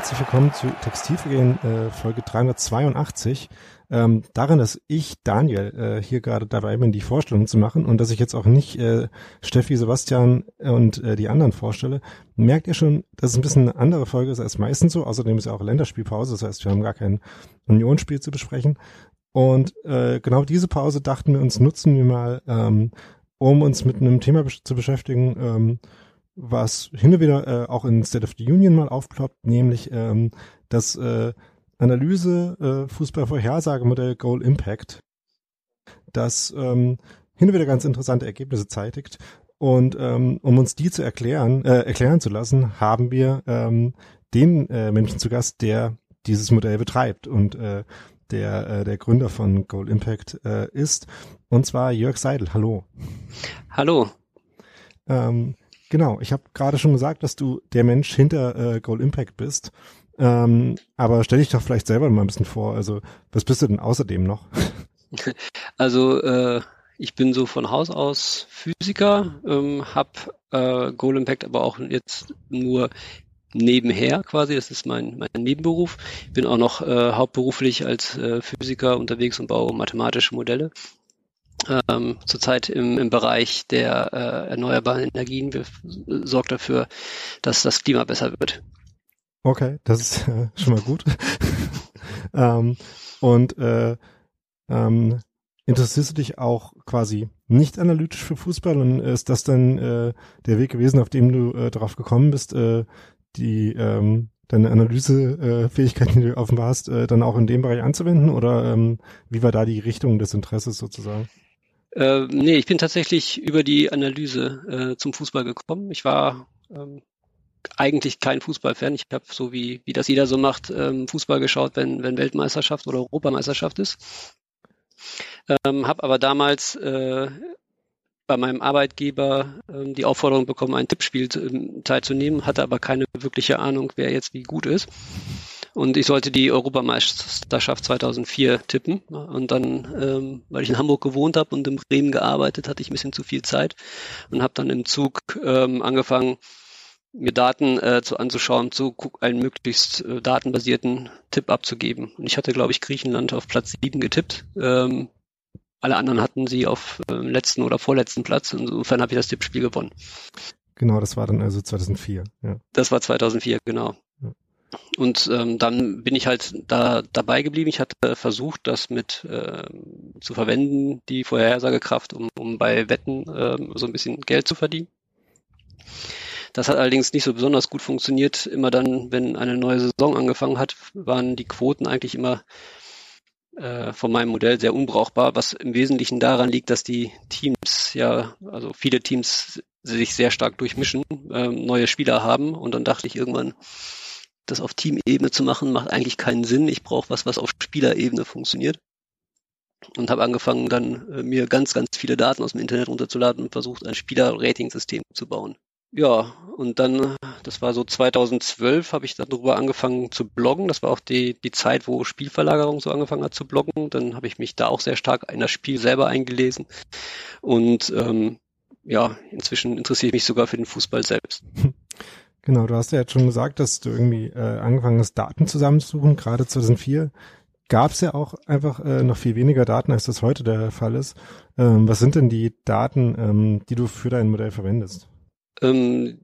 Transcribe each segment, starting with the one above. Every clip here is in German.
Herzlich willkommen zu Textilvergehen äh, Folge 382. Ähm, darin, dass ich, Daniel, äh, hier gerade dabei bin, die Vorstellung zu machen und dass ich jetzt auch nicht äh, Steffi, Sebastian und äh, die anderen vorstelle, merkt ihr schon, dass es ein bisschen eine andere Folge ist als meistens so. Außerdem ist ja auch Länderspielpause, das heißt, wir haben gar kein Unionsspiel zu besprechen. Und äh, genau diese Pause dachten wir uns, nutzen wir mal, ähm, um uns mit einem Thema besch zu beschäftigen, ähm, was hin und wieder äh, auch in State of the Union mal aufploppt, nämlich ähm, das äh, Analyse äh, Fußballvorhersagemodell Goal Impact, das ähm, hin und wieder ganz interessante Ergebnisse zeitigt. Und ähm, um uns die zu erklären, äh, erklären zu lassen, haben wir ähm, den äh, Menschen zu Gast, der dieses Modell betreibt und äh, der äh, der Gründer von Goal Impact äh, ist, und zwar Jörg Seidel. Hallo. Hallo. Ähm, Genau, ich habe gerade schon gesagt, dass du der Mensch hinter äh, Goal Impact bist. Ähm, aber stell dich doch vielleicht selber mal ein bisschen vor. Also, was bist du denn außerdem noch? Also, äh, ich bin so von Haus aus Physiker, ähm, habe äh, Goal Impact aber auch jetzt nur nebenher quasi. Das ist mein, mein Nebenberuf. Ich bin auch noch äh, hauptberuflich als äh, Physiker unterwegs und baue mathematische Modelle ähm, zurzeit im, im Bereich der äh, erneuerbaren Energien wir, sorgt dafür, dass das Klima besser wird. Okay, das ist äh, schon mal gut. ähm, und äh, ähm, interessierst du dich auch quasi nicht analytisch für Fußball und ist das dann äh, der Weg gewesen, auf dem du äh, darauf gekommen bist, äh, die ähm, deine Analysefähigkeiten, die du offenbar hast, äh, dann auch in dem Bereich anzuwenden oder ähm, wie war da die Richtung des Interesses sozusagen? Äh, nee, ich bin tatsächlich über die Analyse äh, zum Fußball gekommen. Ich war ähm, eigentlich kein Fußballfan. Ich habe so wie, wie das jeder so macht, ähm, Fußball geschaut, wenn, wenn Weltmeisterschaft oder Europameisterschaft ist. Ähm, habe aber damals äh, bei meinem Arbeitgeber ähm, die Aufforderung bekommen, ein Tippspiel ähm, teilzunehmen, hatte aber keine wirkliche Ahnung, wer jetzt wie gut ist. Und ich sollte die Europameisterschaft 2004 tippen. Und dann, ähm, weil ich in Hamburg gewohnt habe und in Bremen gearbeitet, hatte ich ein bisschen zu viel Zeit und habe dann im Zug ähm, angefangen, mir Daten äh, zu anzuschauen, zu einen möglichst äh, datenbasierten Tipp abzugeben. Und ich hatte, glaube ich, Griechenland auf Platz 7 getippt. Ähm, alle anderen hatten sie auf äh, letzten oder vorletzten Platz. Insofern habe ich das Tippspiel gewonnen. Genau, das war dann also 2004. Ja. Das war 2004, genau. Und ähm, dann bin ich halt da dabei geblieben. Ich hatte versucht, das mit äh, zu verwenden, die Vorhersagekraft, um, um bei Wetten äh, so ein bisschen Geld zu verdienen. Das hat allerdings nicht so besonders gut funktioniert. Immer dann, wenn eine neue Saison angefangen hat, waren die Quoten eigentlich immer äh, von meinem Modell sehr unbrauchbar, was im Wesentlichen daran liegt, dass die Teams ja, also viele Teams sich sehr stark durchmischen, äh, neue Spieler haben und dann dachte ich irgendwann, das auf Teamebene zu machen, macht eigentlich keinen Sinn. Ich brauche was, was auf Spielerebene funktioniert. Und habe angefangen, dann äh, mir ganz, ganz viele Daten aus dem Internet runterzuladen und versucht, ein Spieler-Rating-System zu bauen. Ja, und dann, das war so 2012, habe ich darüber angefangen zu bloggen. Das war auch die, die Zeit, wo Spielverlagerung so angefangen hat zu bloggen. Dann habe ich mich da auch sehr stark in das Spiel selber eingelesen. Und ähm, ja, inzwischen interessiere ich mich sogar für den Fußball selbst. Genau, du hast ja jetzt schon gesagt, dass du irgendwie äh, angefangen hast, Daten zusammenzusuchen. Gerade 2004 gab es ja auch einfach äh, noch viel weniger Daten, als das heute der Fall ist. Ähm, was sind denn die Daten, ähm, die du für dein Modell verwendest? Ähm,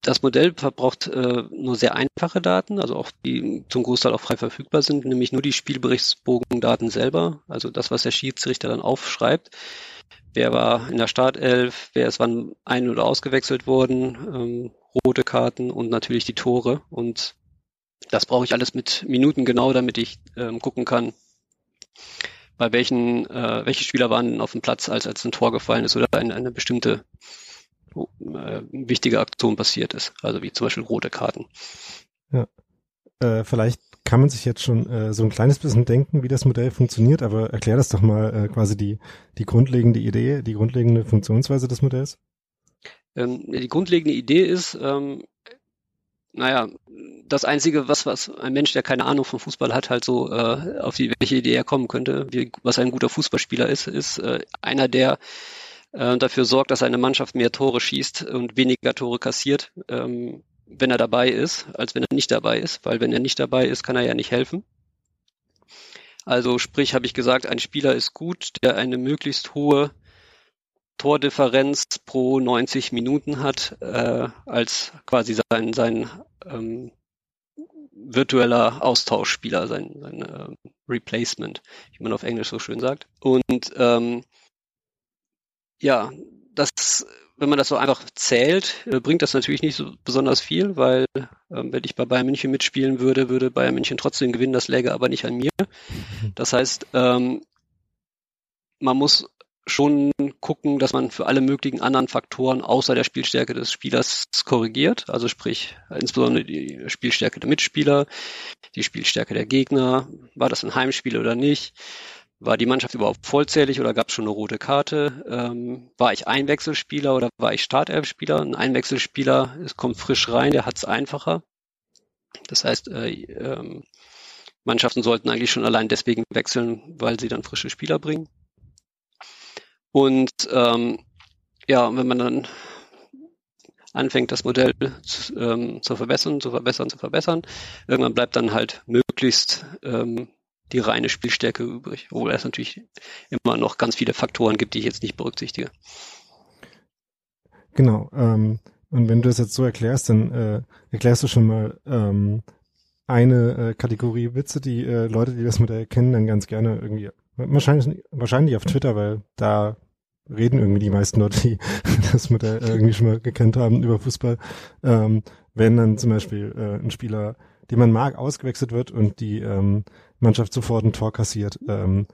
das Modell verbraucht äh, nur sehr einfache Daten, also auch die zum Großteil auch frei verfügbar sind, nämlich nur die Spielberichtsbogendaten selber, also das, was der Schiedsrichter dann aufschreibt. Wer war in der Startelf, wer ist wann ein- oder ausgewechselt worden, ähm, rote Karten und natürlich die Tore. Und das brauche ich alles mit Minuten genau, damit ich ähm, gucken kann, bei welchen, äh, welche Spieler waren auf dem Platz, als, als ein Tor gefallen ist oder eine, eine bestimmte äh, wichtige Aktion passiert ist. Also wie zum Beispiel rote Karten. Ja. Äh, vielleicht kann man sich jetzt schon äh, so ein kleines bisschen denken, wie das Modell funktioniert, aber erklär das doch mal äh, quasi die, die grundlegende Idee, die grundlegende Funktionsweise des Modells. Ähm, die grundlegende Idee ist, ähm, naja, das Einzige, was, was ein Mensch, der keine Ahnung vom Fußball hat, halt so äh, auf die, welche Idee er kommen könnte, wie, was ein guter Fußballspieler ist, ist äh, einer, der äh, dafür sorgt, dass eine Mannschaft mehr Tore schießt und weniger Tore kassiert. Ähm, wenn er dabei ist, als wenn er nicht dabei ist, weil wenn er nicht dabei ist, kann er ja nicht helfen. Also sprich, habe ich gesagt, ein Spieler ist gut, der eine möglichst hohe Tordifferenz pro 90 Minuten hat, äh, als quasi sein, sein ähm, virtueller Austauschspieler, sein, sein äh, Replacement, wie man auf Englisch so schön sagt. Und ähm, ja, das, wenn man das so einfach zählt, äh, bringt das natürlich nicht so besonders viel, weil ähm, wenn ich bei Bayern München mitspielen würde, würde Bayern München trotzdem gewinnen, das läge aber nicht an mir. Das heißt, ähm, man muss schon gucken, dass man für alle möglichen anderen Faktoren außer der Spielstärke des Spielers korrigiert. Also sprich, insbesondere die Spielstärke der Mitspieler, die Spielstärke der Gegner, war das ein Heimspiel oder nicht? War die Mannschaft überhaupt vollzählig oder gab es schon eine rote Karte? Ähm, war ich Einwechselspieler oder war ich Startelfspieler? Ein Einwechselspieler es kommt frisch rein, der hat es einfacher. Das heißt, äh, ähm, Mannschaften sollten eigentlich schon allein deswegen wechseln, weil sie dann frische Spieler bringen. Und ähm, ja, wenn man dann anfängt, das Modell zu, ähm, zu verbessern, zu verbessern, zu verbessern, irgendwann bleibt dann halt möglichst ähm, die reine Spielstärke übrig, obwohl es natürlich immer noch ganz viele Faktoren gibt, die ich jetzt nicht berücksichtige. Genau. Ähm, und wenn du das jetzt so erklärst, dann äh, erklärst du schon mal ähm, eine äh, Kategorie Witze, die äh, Leute, die das Modell kennen, dann ganz gerne irgendwie wahrscheinlich wahrscheinlich auf Twitter, weil da reden irgendwie die meisten Leute, die das Modell irgendwie schon mal gekannt haben über Fußball, ähm, wenn dann zum Beispiel äh, ein Spieler, den man mag, ausgewechselt wird und die ähm, Mannschaft sofort ein Tor kassiert, ähm,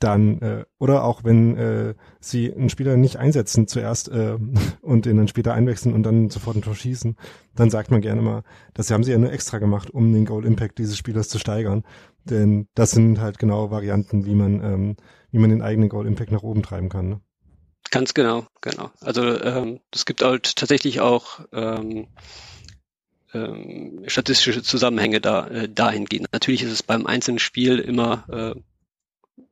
dann äh, oder auch wenn äh, sie einen Spieler nicht einsetzen zuerst äh, und den dann später einwechseln und dann sofort ein Tor schießen, dann sagt man gerne mal, das haben sie ja nur extra gemacht, um den Goal Impact dieses Spielers zu steigern, denn das sind halt genau Varianten, wie man ähm, wie man den eigenen Goal Impact nach oben treiben kann. Ne? Ganz genau, genau. Also ähm, es gibt halt tatsächlich auch ähm, ähm, statistische Zusammenhänge da äh, dahingehend. Natürlich ist es beim einzelnen Spiel immer äh,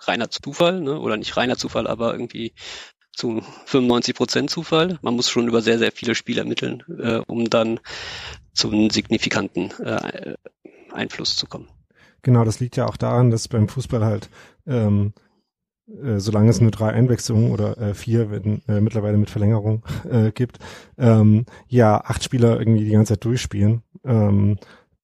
reiner Zufall, ne? oder nicht reiner Zufall, aber irgendwie zu 95 Prozent Zufall. Man muss schon über sehr, sehr viele Spiele ermitteln, äh, um dann zum signifikanten äh, Einfluss zu kommen. Genau, das liegt ja auch daran, dass beim Fußball halt ähm, äh, solange es nur drei Einwechslungen oder äh, vier wenn, äh, mittlerweile mit Verlängerung äh, gibt, ähm, ja, acht Spieler irgendwie die ganze Zeit durchspielen ähm,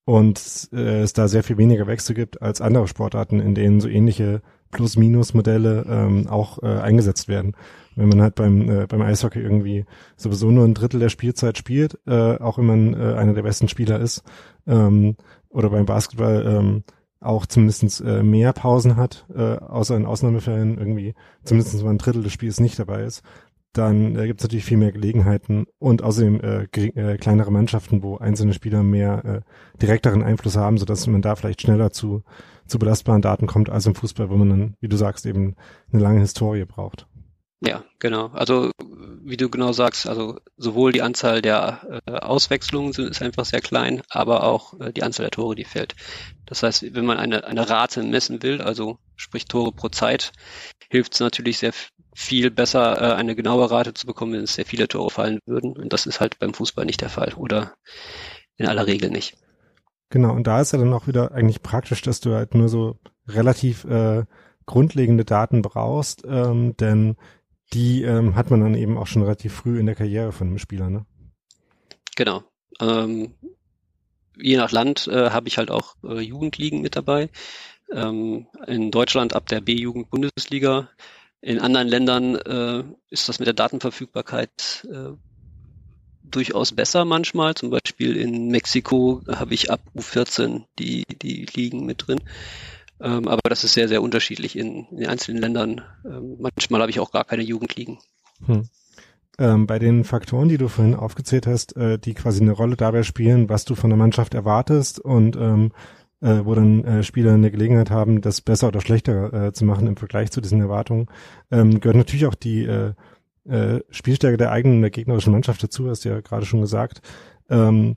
und äh, es da sehr viel weniger Wechsel gibt als andere Sportarten, in denen so ähnliche Plus-Minus-Modelle ähm, auch äh, eingesetzt werden. Wenn man halt beim, äh, beim Eishockey irgendwie sowieso nur ein Drittel der Spielzeit spielt, äh, auch wenn man äh, einer der besten Spieler ist, ähm, oder beim Basketball ähm, auch zumindest äh, mehr Pausen hat, äh, außer in Ausnahmefällen irgendwie zumindest mal ein Drittel des Spiels nicht dabei ist, dann äh, gibt es natürlich viel mehr Gelegenheiten und außerdem äh, äh, kleinere Mannschaften, wo einzelne Spieler mehr äh, direkteren Einfluss haben, sodass man da vielleicht schneller zu, zu belastbaren Daten kommt als im Fußball, wo man dann, wie du sagst, eben eine lange Historie braucht. Ja, genau. Also wie du genau sagst, also sowohl die Anzahl der äh, Auswechslungen sind, ist einfach sehr klein, aber auch äh, die Anzahl der Tore, die fällt. Das heißt, wenn man eine, eine Rate messen will, also sprich Tore pro Zeit, hilft es natürlich sehr viel besser, äh, eine genaue Rate zu bekommen, wenn es sehr viele Tore fallen würden. Und das ist halt beim Fußball nicht der Fall oder in aller Regel nicht. Genau, und da ist ja dann auch wieder eigentlich praktisch, dass du halt nur so relativ äh, grundlegende Daten brauchst, ähm, denn die ähm, hat man dann eben auch schon relativ früh in der Karriere von einem Spieler, ne? Genau. Ähm, je nach Land äh, habe ich halt auch äh, Jugendligen mit dabei. Ähm, in Deutschland ab der B-Jugend-Bundesliga. In anderen Ländern äh, ist das mit der Datenverfügbarkeit äh, durchaus besser manchmal. Zum Beispiel in Mexiko habe ich ab U14 die, die Ligen mit drin. Ähm, aber das ist sehr, sehr unterschiedlich in, in den einzelnen Ländern. Ähm, manchmal habe ich auch gar keine Jugendligen. Hm. Ähm, bei den Faktoren, die du vorhin aufgezählt hast, äh, die quasi eine Rolle dabei spielen, was du von der Mannschaft erwartest und ähm, äh, wo dann äh, Spieler eine Gelegenheit haben, das besser oder schlechter äh, zu machen im Vergleich zu diesen Erwartungen, ähm, gehört natürlich auch die äh, äh, Spielstärke der eigenen, der gegnerischen Mannschaft dazu, hast du ja gerade schon gesagt. Ähm,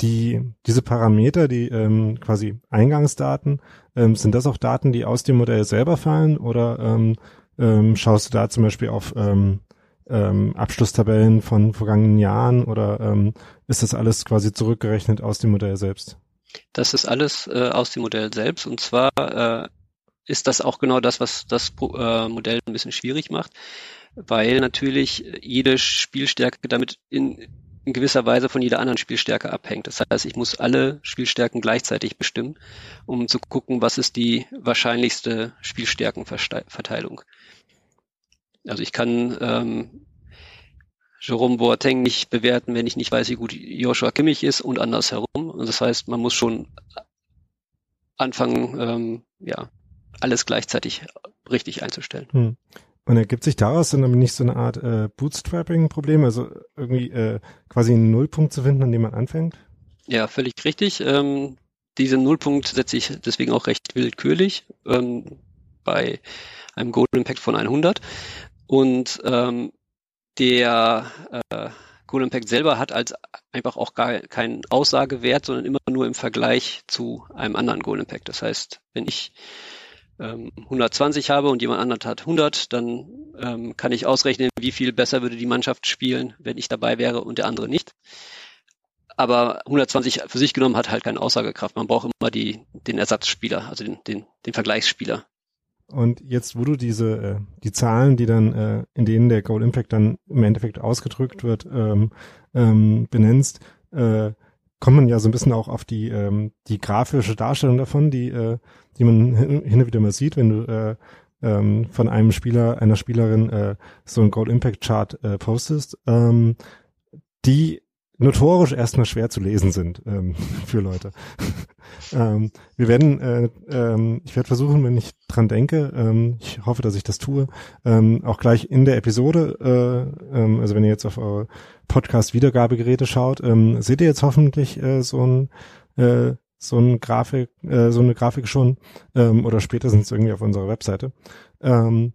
die, diese Parameter, die ähm, quasi Eingangsdaten, ähm, sind das auch Daten, die aus dem Modell selber fallen oder ähm, ähm, schaust du da zum Beispiel auf ähm, ähm, Abschlusstabellen von vergangenen Jahren oder ähm, ist das alles quasi zurückgerechnet aus dem Modell selbst? Das ist alles äh, aus dem Modell selbst und zwar äh, ist das auch genau das, was das äh, Modell ein bisschen schwierig macht, weil natürlich jede Spielstärke damit in, in gewisser Weise von jeder anderen Spielstärke abhängt. Das heißt, ich muss alle Spielstärken gleichzeitig bestimmen, um zu gucken, was ist die wahrscheinlichste Spielstärkenverteilung. Also ich kann ähm, Jerome Boateng nicht bewerten, wenn ich nicht weiß, wie gut Joshua Kimmich ist und andersherum. Und das heißt, man muss schon anfangen, ähm, ja, alles gleichzeitig richtig einzustellen. Hm. Und ergibt sich daraus dann aber nicht so eine Art äh, Bootstrapping-Problem, also irgendwie äh, quasi einen Nullpunkt zu finden, an dem man anfängt? Ja, völlig richtig. Ähm, diesen Nullpunkt setze ich deswegen auch recht willkürlich ähm, bei einem Golden Impact von 100. Und ähm, der äh, Golden Impact selber hat als einfach auch gar keinen Aussagewert, sondern immer nur im Vergleich zu einem anderen Golden Impact. Das heißt, wenn ich ähm, 120 habe und jemand anderes hat 100, dann ähm, kann ich ausrechnen, wie viel besser würde die Mannschaft spielen, wenn ich dabei wäre und der andere nicht. Aber 120 für sich genommen hat halt keine Aussagekraft. Man braucht immer die, den Ersatzspieler, also den, den, den Vergleichsspieler. Und jetzt, wo du diese, äh, die Zahlen, die dann, äh, in denen der Goal Impact dann im Endeffekt ausgedrückt wird, ähm, ähm, benennst, äh, kommt man ja so ein bisschen auch auf die, ähm, die grafische Darstellung davon, die, äh, die man hin und wieder mal sieht, wenn du äh, ähm, von einem Spieler, einer Spielerin äh, so ein Goal Impact Chart äh, postest, ähm, die notorisch erstmal schwer zu lesen sind ähm, für Leute. ähm, wir werden, äh, ähm, ich werde versuchen, wenn ich dran denke, ähm, ich hoffe, dass ich das tue, ähm, auch gleich in der Episode, äh, ähm, also wenn ihr jetzt auf eure Podcast-Wiedergabegeräte schaut, ähm, seht ihr jetzt hoffentlich äh, so ein äh, so ein Grafik, äh, so eine Grafik schon ähm, oder spätestens irgendwie auf unserer Webseite. Ähm,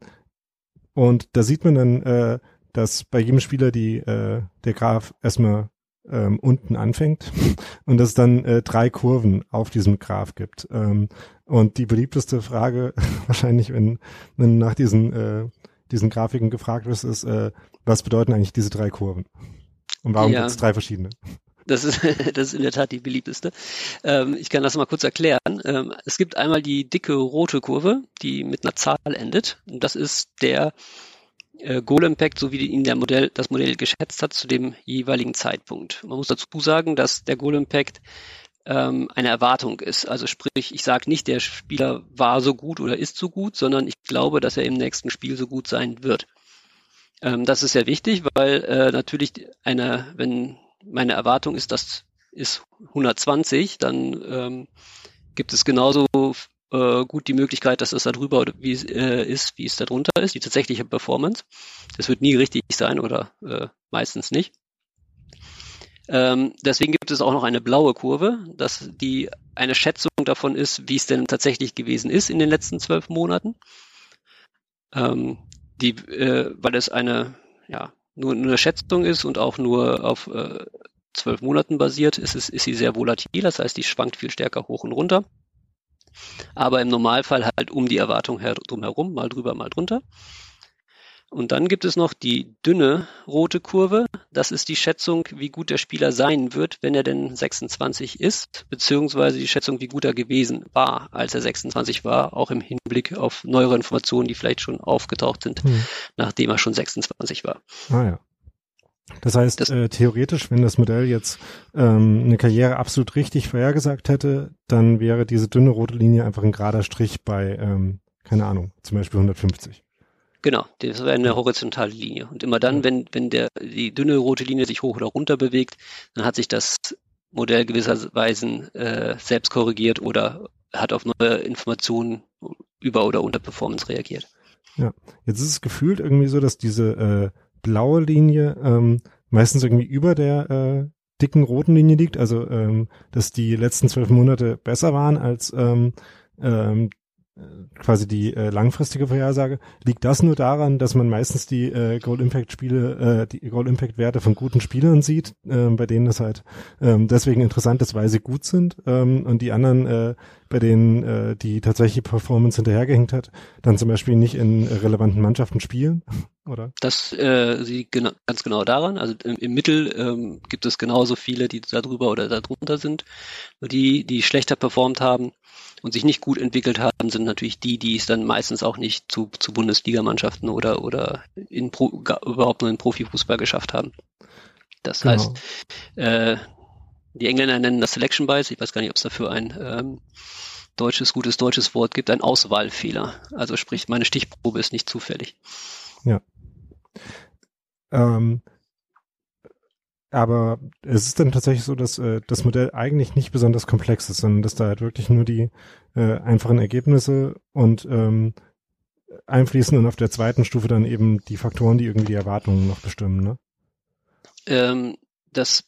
und da sieht man dann, äh, dass bei jedem Spieler die äh, der Graph erstmal ähm, unten anfängt und es dann äh, drei Kurven auf diesem Graph gibt. Ähm, und die beliebteste Frage wahrscheinlich, wenn, wenn nach diesen, äh, diesen Grafiken gefragt wird, ist, äh, was bedeuten eigentlich diese drei Kurven? Und warum ja. gibt es drei verschiedene? Das ist, das ist in der Tat die beliebteste. Ähm, ich kann das mal kurz erklären. Ähm, es gibt einmal die dicke rote Kurve, die mit einer Zahl endet. Und das ist der äh, Goal Impact, so wie ihn der Modell, das Modell geschätzt hat, zu dem jeweiligen Zeitpunkt. Man muss dazu sagen, dass der Goal Impact ähm, eine Erwartung ist. Also sprich, ich sage nicht, der Spieler war so gut oder ist so gut, sondern ich glaube, dass er im nächsten Spiel so gut sein wird. Ähm, das ist sehr wichtig, weil äh, natürlich eine, wenn meine Erwartung ist, das ist 120, dann ähm, gibt es genauso äh, gut die Möglichkeit, dass es da drüber wie, äh, ist, wie es da drunter ist, die tatsächliche Performance. Das wird nie richtig sein oder äh, meistens nicht. Ähm, deswegen gibt es auch noch eine blaue Kurve, dass die eine Schätzung davon ist, wie es denn tatsächlich gewesen ist in den letzten zwölf Monaten. Ähm, die, äh, weil es eine, ja, nur, eine Schätzung ist und auch nur auf äh, zwölf Monaten basiert, ist, es, ist sie sehr volatil, das heißt, die schwankt viel stärker hoch und runter aber im Normalfall halt um die Erwartung drumherum, mal drüber, mal drunter. Und dann gibt es noch die dünne rote Kurve. Das ist die Schätzung, wie gut der Spieler sein wird, wenn er denn 26 ist, beziehungsweise die Schätzung, wie gut er gewesen war, als er 26 war, auch im Hinblick auf neuere Informationen, die vielleicht schon aufgetaucht sind, hm. nachdem er schon 26 war. Ah ja. Das heißt, das, äh, theoretisch, wenn das Modell jetzt ähm, eine Karriere absolut richtig vorhergesagt hätte, dann wäre diese dünne rote Linie einfach ein gerader Strich bei, ähm, keine Ahnung, zum Beispiel 150. Genau, das wäre eine horizontale Linie. Und immer dann, wenn, wenn der, die dünne rote Linie sich hoch oder runter bewegt, dann hat sich das Modell gewisserweise äh, selbst korrigiert oder hat auf neue Informationen über oder unter Performance reagiert. Ja, jetzt ist es gefühlt irgendwie so, dass diese äh, blaue Linie ähm, meistens irgendwie über der äh, dicken roten Linie liegt, also ähm, dass die letzten zwölf Monate besser waren als ähm, ähm, quasi die äh, langfristige Vorhersage. Liegt das nur daran, dass man meistens die äh, Gold Impact Spiele, äh, die Gold Impact Werte von guten Spielern sieht, äh, bei denen das halt ähm, deswegen interessant ist, weil sie gut sind ähm, und die anderen äh, bei denen äh, die tatsächliche Performance hinterhergehängt hat, dann zum Beispiel nicht in relevanten Mannschaften spielen, oder? Das äh, sie genau, ganz genau daran. Also im, im Mittel ähm, gibt es genauso viele, die da drüber oder da drunter sind. Die, die schlechter performt haben und sich nicht gut entwickelt haben, sind natürlich die, die es dann meistens auch nicht zu, zu Bundesligamannschaften oder oder in Pro, überhaupt nur in Profifußball geschafft haben. Das genau. heißt, äh, die Engländer nennen das Selection Bias. Ich weiß gar nicht, ob es dafür ein ähm, deutsches, gutes deutsches Wort gibt, ein Auswahlfehler. Also sprich, meine Stichprobe ist nicht zufällig. Ja. Ähm, aber es ist dann tatsächlich so, dass äh, das Modell eigentlich nicht besonders komplex ist, sondern dass da halt wirklich nur die äh, einfachen Ergebnisse und ähm, einfließen und auf der zweiten Stufe dann eben die Faktoren, die irgendwie die Erwartungen noch bestimmen, ne? Ähm, das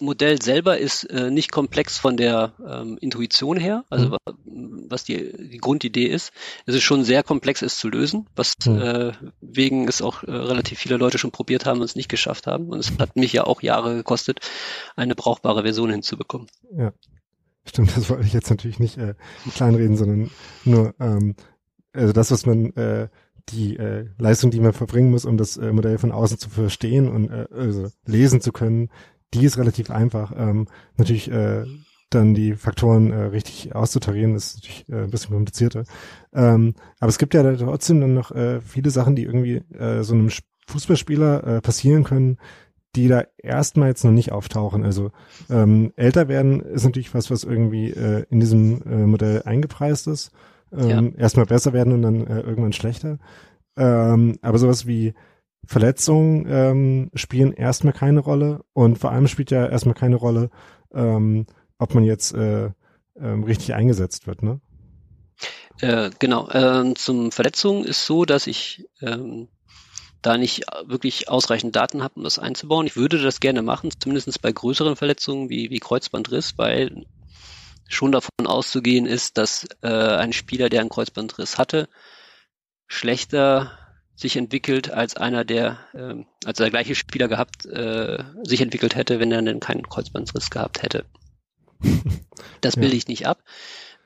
Modell selber ist äh, nicht komplex von der ähm, Intuition her, also mhm. was die, die Grundidee ist. Es ist schon sehr komplex, es zu lösen, was mhm. äh, wegen es auch äh, relativ viele Leute schon probiert haben und es nicht geschafft haben. Und es hat mich ja auch Jahre gekostet, eine brauchbare Version hinzubekommen. Ja. Stimmt, das wollte ich jetzt natürlich nicht äh, kleinreden, sondern nur ähm, also das, was man äh, die äh, Leistung, die man verbringen muss, um das äh, Modell von außen zu verstehen und äh, also lesen zu können, die ist relativ einfach. Ähm, natürlich äh, dann die Faktoren äh, richtig auszutarieren, ist natürlich äh, ein bisschen komplizierter. Ähm, aber es gibt ja trotzdem dann noch äh, viele Sachen, die irgendwie äh, so einem Fußballspieler äh, passieren können, die da erstmal jetzt noch nicht auftauchen. Also ähm, älter werden ist natürlich was, was irgendwie äh, in diesem äh, Modell eingepreist ist. Ähm, ja. Erstmal besser werden und dann äh, irgendwann schlechter. Ähm, aber sowas wie Verletzungen ähm, spielen erstmal keine Rolle und vor allem spielt ja erstmal keine Rolle, ähm, ob man jetzt äh, ähm, richtig eingesetzt wird, ne? Äh, genau. Ähm, zum Verletzungen ist so, dass ich ähm, da nicht wirklich ausreichend Daten habe, um das einzubauen. Ich würde das gerne machen, zumindest bei größeren Verletzungen wie, wie Kreuzbandriss, weil schon davon auszugehen ist, dass äh, ein Spieler, der einen Kreuzbandriss hatte, schlechter sich entwickelt als einer, der, äh, als der gleiche Spieler gehabt, äh, sich entwickelt hätte, wenn er denn keinen Kreuzbandriss gehabt hätte. Das bilde ja. ich nicht ab.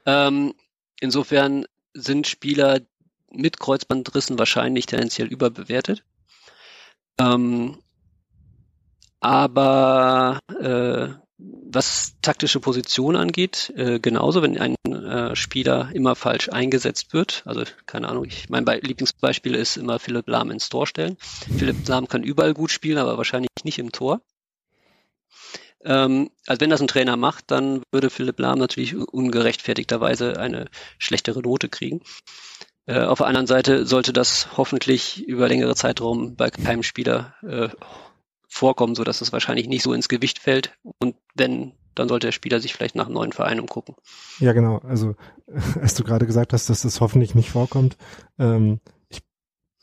Ähm, insofern sind Spieler mit Kreuzbandrissen wahrscheinlich tendenziell überbewertet. Ähm, aber äh, was taktische Position angeht, äh, genauso, wenn ein äh, Spieler immer falsch eingesetzt wird. Also keine Ahnung, ich, mein Be Lieblingsbeispiel ist immer Philipp Lahm ins Tor stellen. Philipp Lahm kann überall gut spielen, aber wahrscheinlich nicht im Tor. Ähm, also wenn das ein Trainer macht, dann würde Philipp Lahm natürlich ungerechtfertigterweise eine schlechtere Note kriegen. Äh, auf der anderen Seite sollte das hoffentlich über längere Zeitraum bei keinem Spieler äh, vorkommen, so dass es wahrscheinlich nicht so ins Gewicht fällt. Und wenn, dann sollte der Spieler sich vielleicht nach einem neuen Verein umgucken. Ja, genau. Also, als du gerade gesagt hast, dass das hoffentlich nicht vorkommt, ähm, ich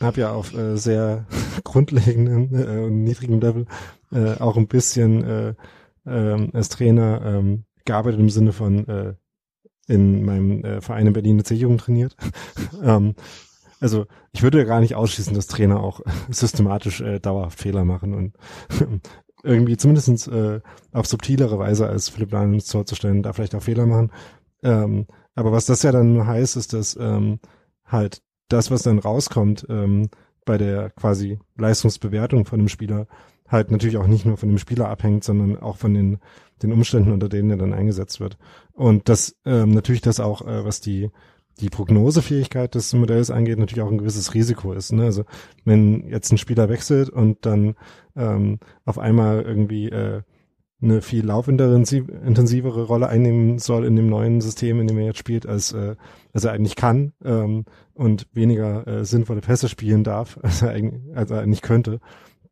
habe ja auf äh, sehr grundlegenden äh, und niedrigem Level äh, auch ein bisschen äh, äh, als Trainer äh, gearbeitet im Sinne von äh, in meinem äh, Verein in Berlin eine C-Jugend trainiert. ähm, also ich würde ja gar nicht ausschließen, dass Trainer auch systematisch äh, dauerhaft Fehler machen und irgendwie zumindestens äh, auf subtilere Weise als Philipp Lahm ins Tor zu stellen, da vielleicht auch Fehler machen. Ähm, aber was das ja dann heißt, ist, dass ähm, halt das, was dann rauskommt ähm, bei der quasi Leistungsbewertung von dem Spieler, halt natürlich auch nicht nur von dem Spieler abhängt, sondern auch von den, den Umständen, unter denen er dann eingesetzt wird. Und das ähm, natürlich das auch, äh, was die die Prognosefähigkeit des Modells angeht, natürlich auch ein gewisses Risiko ist. Ne? Also wenn jetzt ein Spieler wechselt und dann ähm, auf einmal irgendwie äh, eine viel laufintensivere Rolle einnehmen soll in dem neuen System, in dem er jetzt spielt, als, äh, als er eigentlich kann ähm, und weniger äh, sinnvolle Pässe spielen darf, als er, eigentlich, als er eigentlich könnte,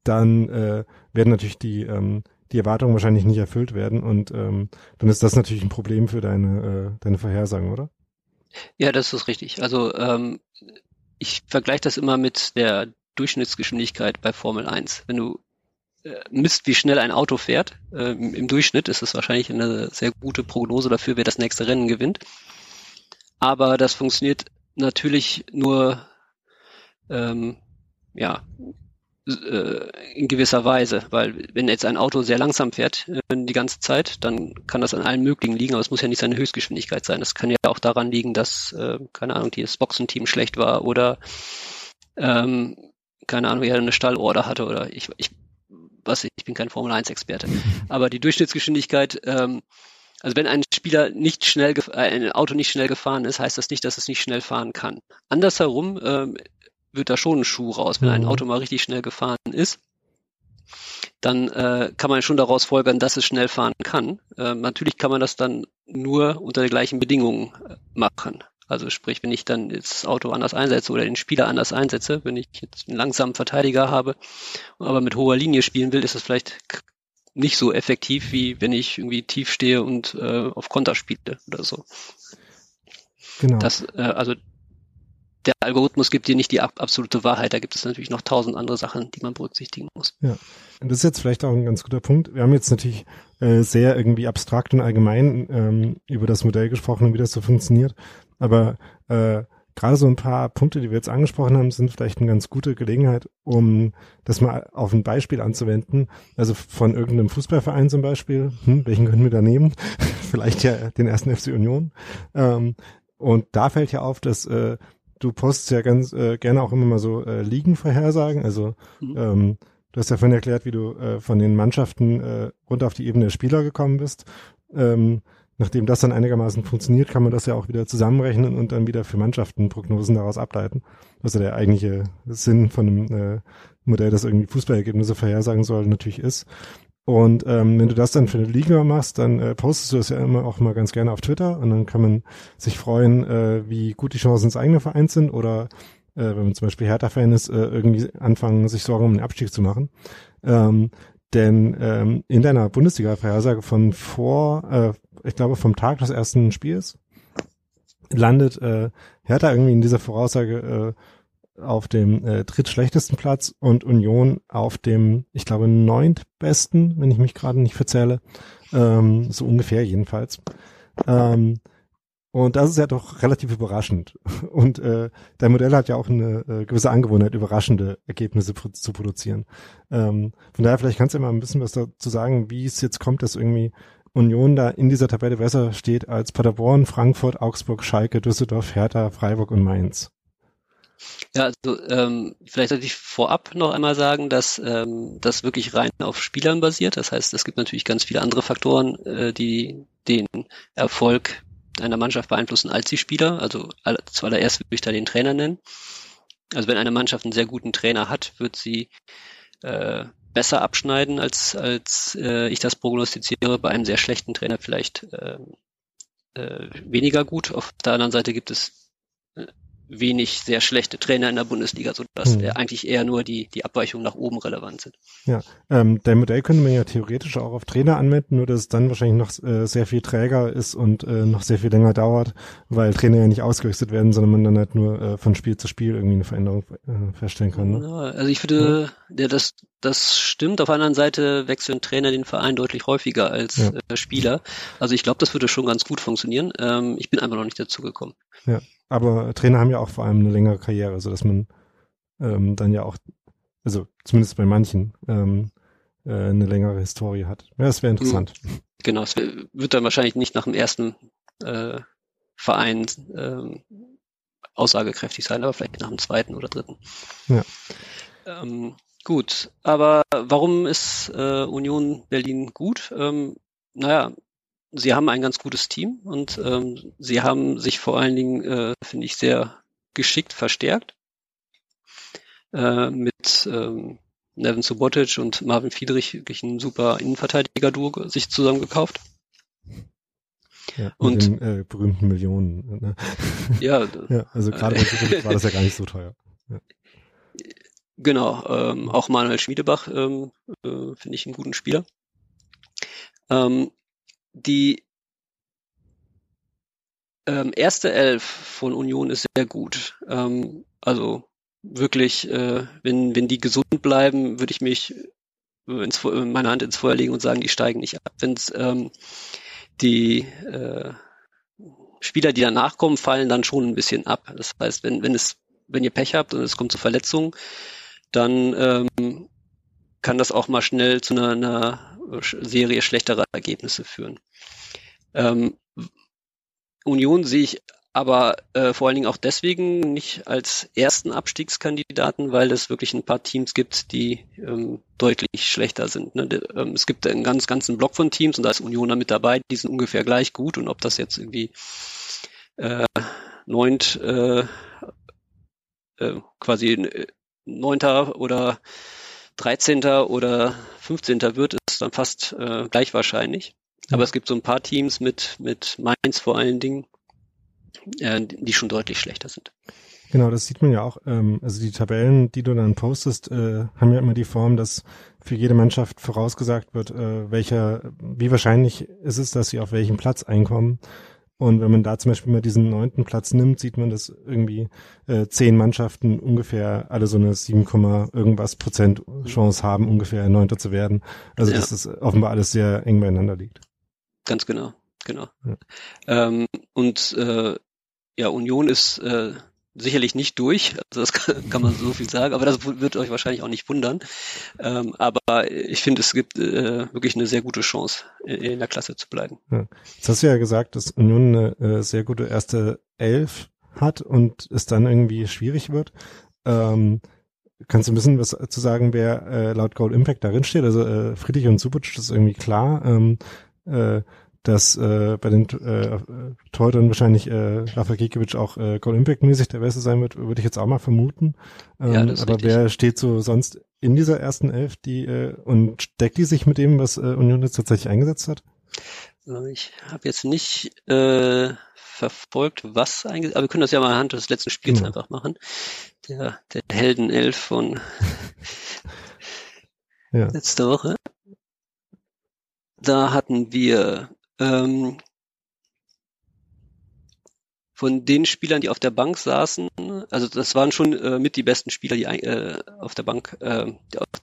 dann äh, werden natürlich die ähm, die Erwartungen wahrscheinlich nicht erfüllt werden und ähm, dann ist das natürlich ein Problem für deine äh, deine Vorhersagen, oder? Ja, das ist richtig. Also ähm, ich vergleiche das immer mit der Durchschnittsgeschwindigkeit bei Formel 1. Wenn du äh, misst, wie schnell ein Auto fährt, äh, im, Durchschnitt ist es wahrscheinlich eine sehr gute Prognose dafür, wer das nächste Rennen gewinnt. Aber das funktioniert natürlich nur ähm, ja, in gewisser Weise, weil wenn jetzt ein Auto sehr langsam fährt äh, die ganze Zeit, dann kann das an allen möglichen liegen, aber es muss ja nicht seine Höchstgeschwindigkeit sein. Das kann ja auch daran liegen, dass, äh, keine Ahnung, das Boxenteam schlecht war oder ähm, keine Ahnung, er eine Stallorder hatte oder ich, ich was ich bin kein Formel 1 Experte, aber die Durchschnittsgeschwindigkeit ähm, also wenn ein Spieler nicht schnell, äh, ein Auto nicht schnell gefahren ist, heißt das nicht, dass es nicht schnell fahren kann. Andersherum ähm, wird da schon ein Schuh raus. Wenn ein mhm. Auto mal richtig schnell gefahren ist, dann äh, kann man schon daraus folgern, dass es schnell fahren kann. Äh, natürlich kann man das dann nur unter den gleichen Bedingungen äh, machen. Also sprich, wenn ich dann das Auto anders einsetze oder den Spieler anders einsetze, wenn ich jetzt einen langsamen Verteidiger habe, aber mit hoher Linie spielen will, ist das vielleicht nicht so effektiv, wie wenn ich irgendwie tief stehe und äh, auf Konter spiele oder so. Genau. Das, äh, also der Algorithmus gibt dir nicht die absolute Wahrheit. Da gibt es natürlich noch tausend andere Sachen, die man berücksichtigen muss. Ja, und das ist jetzt vielleicht auch ein ganz guter Punkt. Wir haben jetzt natürlich äh, sehr irgendwie abstrakt und allgemein ähm, über das Modell gesprochen und wie das so funktioniert. Aber äh, gerade so ein paar Punkte, die wir jetzt angesprochen haben, sind vielleicht eine ganz gute Gelegenheit, um das mal auf ein Beispiel anzuwenden. Also von irgendeinem Fußballverein zum Beispiel, hm, welchen können wir da nehmen? vielleicht ja den ersten FC Union. Ähm, und da fällt ja auf, dass äh, du postest ja ganz äh, gerne auch immer mal so äh, Ligenvorhersagen. Also mhm. ähm, du hast ja vorhin erklärt, wie du äh, von den Mannschaften äh, runter auf die Ebene der Spieler gekommen bist. Ähm, nachdem das dann einigermaßen funktioniert, kann man das ja auch wieder zusammenrechnen und dann wieder für Mannschaften Prognosen daraus ableiten. Was ja der eigentliche Sinn von einem äh, Modell, das irgendwie Fußballergebnisse vorhersagen soll, natürlich ist. Und ähm, wenn du das dann für eine Liga machst, dann äh, postest du das ja immer auch mal ganz gerne auf Twitter und dann kann man sich freuen, äh, wie gut die Chancen des eigenen Vereins sind oder äh, wenn man zum Beispiel Hertha-Fan ist, äh, irgendwie anfangen, sich Sorgen um den Abstieg zu machen. Ähm, denn ähm, in deiner Bundesliga-Vorhersage von vor, äh, ich glaube vom Tag des ersten Spiels, landet äh, Hertha irgendwie in dieser Voraussage äh, auf dem äh, drittschlechtesten Platz und Union auf dem, ich glaube, neuntbesten, wenn ich mich gerade nicht verzähle. Ähm, so ungefähr jedenfalls. Ähm, und das ist ja doch relativ überraschend. Und äh, dein Modell hat ja auch eine äh, gewisse Angewohnheit, überraschende Ergebnisse pro zu produzieren. Ähm, von daher, vielleicht kannst du ja mal ein bisschen was dazu sagen, wie es jetzt kommt, dass irgendwie Union da in dieser Tabelle besser steht als Paderborn, Frankfurt, Augsburg, Schalke, Düsseldorf, Hertha, Freiburg und Mainz. Ja, also ähm, vielleicht sollte ich vorab noch einmal sagen, dass ähm, das wirklich rein auf Spielern basiert. Das heißt, es gibt natürlich ganz viele andere Faktoren, äh, die den Erfolg einer Mannschaft beeinflussen als die Spieler. Also zuallererst würde ich da den Trainer nennen. Also wenn eine Mannschaft einen sehr guten Trainer hat, wird sie äh, besser abschneiden, als, als äh, ich das prognostiziere. Bei einem sehr schlechten Trainer vielleicht äh, äh, weniger gut. Auf der anderen Seite gibt es äh, wenig sehr schlechte Trainer in der Bundesliga, sodass hm. eigentlich eher nur die, die Abweichungen nach oben relevant sind. Ja, ähm, dein Modell könnte man ja theoretisch auch auf Trainer anwenden, nur dass es dann wahrscheinlich noch äh, sehr viel träger ist und äh, noch sehr viel länger dauert, weil Trainer ja nicht ausgerüstet werden, sondern man dann halt nur äh, von Spiel zu Spiel irgendwie eine Veränderung äh, feststellen kann. Ne? Ja, also ich finde, ja. ja, das, das stimmt. Auf der anderen Seite wechseln Trainer den Verein deutlich häufiger als ja. äh, Spieler. Also ich glaube, das würde schon ganz gut funktionieren. Ähm, ich bin einfach noch nicht dazu gekommen. Ja, aber Trainer haben ja auch vor allem eine längere Karriere, so dass man ähm, dann ja auch, also zumindest bei manchen, ähm, äh, eine längere Historie hat. Ja, das wäre interessant. Mhm. Genau, es wird dann wahrscheinlich nicht nach dem ersten äh, Verein ähm, aussagekräftig sein, aber vielleicht nach dem zweiten oder dritten. Ja. Ähm, gut, aber warum ist äh, Union Berlin gut? Ähm, naja, sie haben ein ganz gutes Team und ähm, sie haben sich vor allen Dingen, äh, finde ich, sehr geschickt verstärkt. Äh, mit ähm, Nevin Subotic und Marvin Fiedrich wirklich ein super Innenverteidiger-Duo sich zusammengekauft. Ja, und den äh, berühmten Millionen. Ne? Ja, ja, also gerade äh, war das ja gar nicht so teuer. Ja. Genau, ähm, auch Manuel Schmiedebach ähm, äh, finde ich einen guten Spieler. Ähm, die ähm, erste Elf von Union ist sehr gut. Ähm, also wirklich, äh, wenn, wenn die gesund bleiben, würde ich mich ins, meine Hand ins Feuer legen und sagen, die steigen nicht ab. Wenn ähm, die äh, Spieler, die danach kommen, fallen dann schon ein bisschen ab. Das heißt, wenn, wenn es, wenn ihr Pech habt und es kommt zu Verletzungen, dann ähm, kann das auch mal schnell zu einer, einer Serie schlechterer Ergebnisse führen. Ähm, Union sehe ich aber äh, vor allen Dingen auch deswegen nicht als ersten Abstiegskandidaten, weil es wirklich ein paar Teams gibt, die ähm, deutlich schlechter sind. Ne? De, ähm, es gibt einen ganz ganzen Block von Teams und da ist Union da mit dabei, die sind ungefähr gleich gut und ob das jetzt irgendwie äh, neunt, äh, äh, quasi äh, neunter oder dreizehnter oder fünfzehnter wird, ist dann fast äh, gleich wahrscheinlich. Aber es gibt so ein paar Teams mit, mit Mainz vor allen Dingen, äh, die schon deutlich schlechter sind. Genau, das sieht man ja auch. Ähm, also die Tabellen, die du dann postest, äh, haben ja immer die Form, dass für jede Mannschaft vorausgesagt wird, äh, welcher, wie wahrscheinlich ist es, dass sie auf welchem Platz einkommen. Und wenn man da zum Beispiel mal diesen neunten Platz nimmt, sieht man, dass irgendwie äh, zehn Mannschaften ungefähr alle so eine 7, irgendwas Prozent Chance haben, ungefähr Neunter zu werden. Also ja. dass das offenbar alles sehr eng beieinander liegt. Ganz genau, genau. Ja. Ähm, und äh, ja, Union ist äh, sicherlich nicht durch, also das kann, man so viel sagen, aber das wird euch wahrscheinlich auch nicht wundern. Ähm, aber ich finde, es gibt äh, wirklich eine sehr gute Chance, in der Klasse zu bleiben. Ja. Jetzt hast du ja gesagt, dass Union eine äh, sehr gute erste Elf hat und es dann irgendwie schwierig wird. Ähm, kannst du ein bisschen was zu sagen, wer äh, laut Goal Impact darin steht? Also äh, Friedrich und Subic, das ist irgendwie klar. Ähm, äh, dass äh, bei den äh, Torhütern wahrscheinlich äh, Rafa Gikiewicz auch äh, Goal Impact mäßig der Beste sein wird, würde ich jetzt auch mal vermuten. Ähm, ja, aber richtig. wer steht so sonst in dieser ersten Elf, die äh, und deckt die sich mit dem, was äh, Union jetzt tatsächlich eingesetzt hat? Ich habe jetzt nicht äh, verfolgt, was eingesetzt, aber wir können das ja mal anhand des letzten Spiels genau. einfach machen. Der, der Heldenelf von ja. letzter Woche. Da hatten wir ähm, von den Spielern, die auf der Bank saßen, also das waren schon äh, mit die besten Spieler, die äh, auf der Bank äh,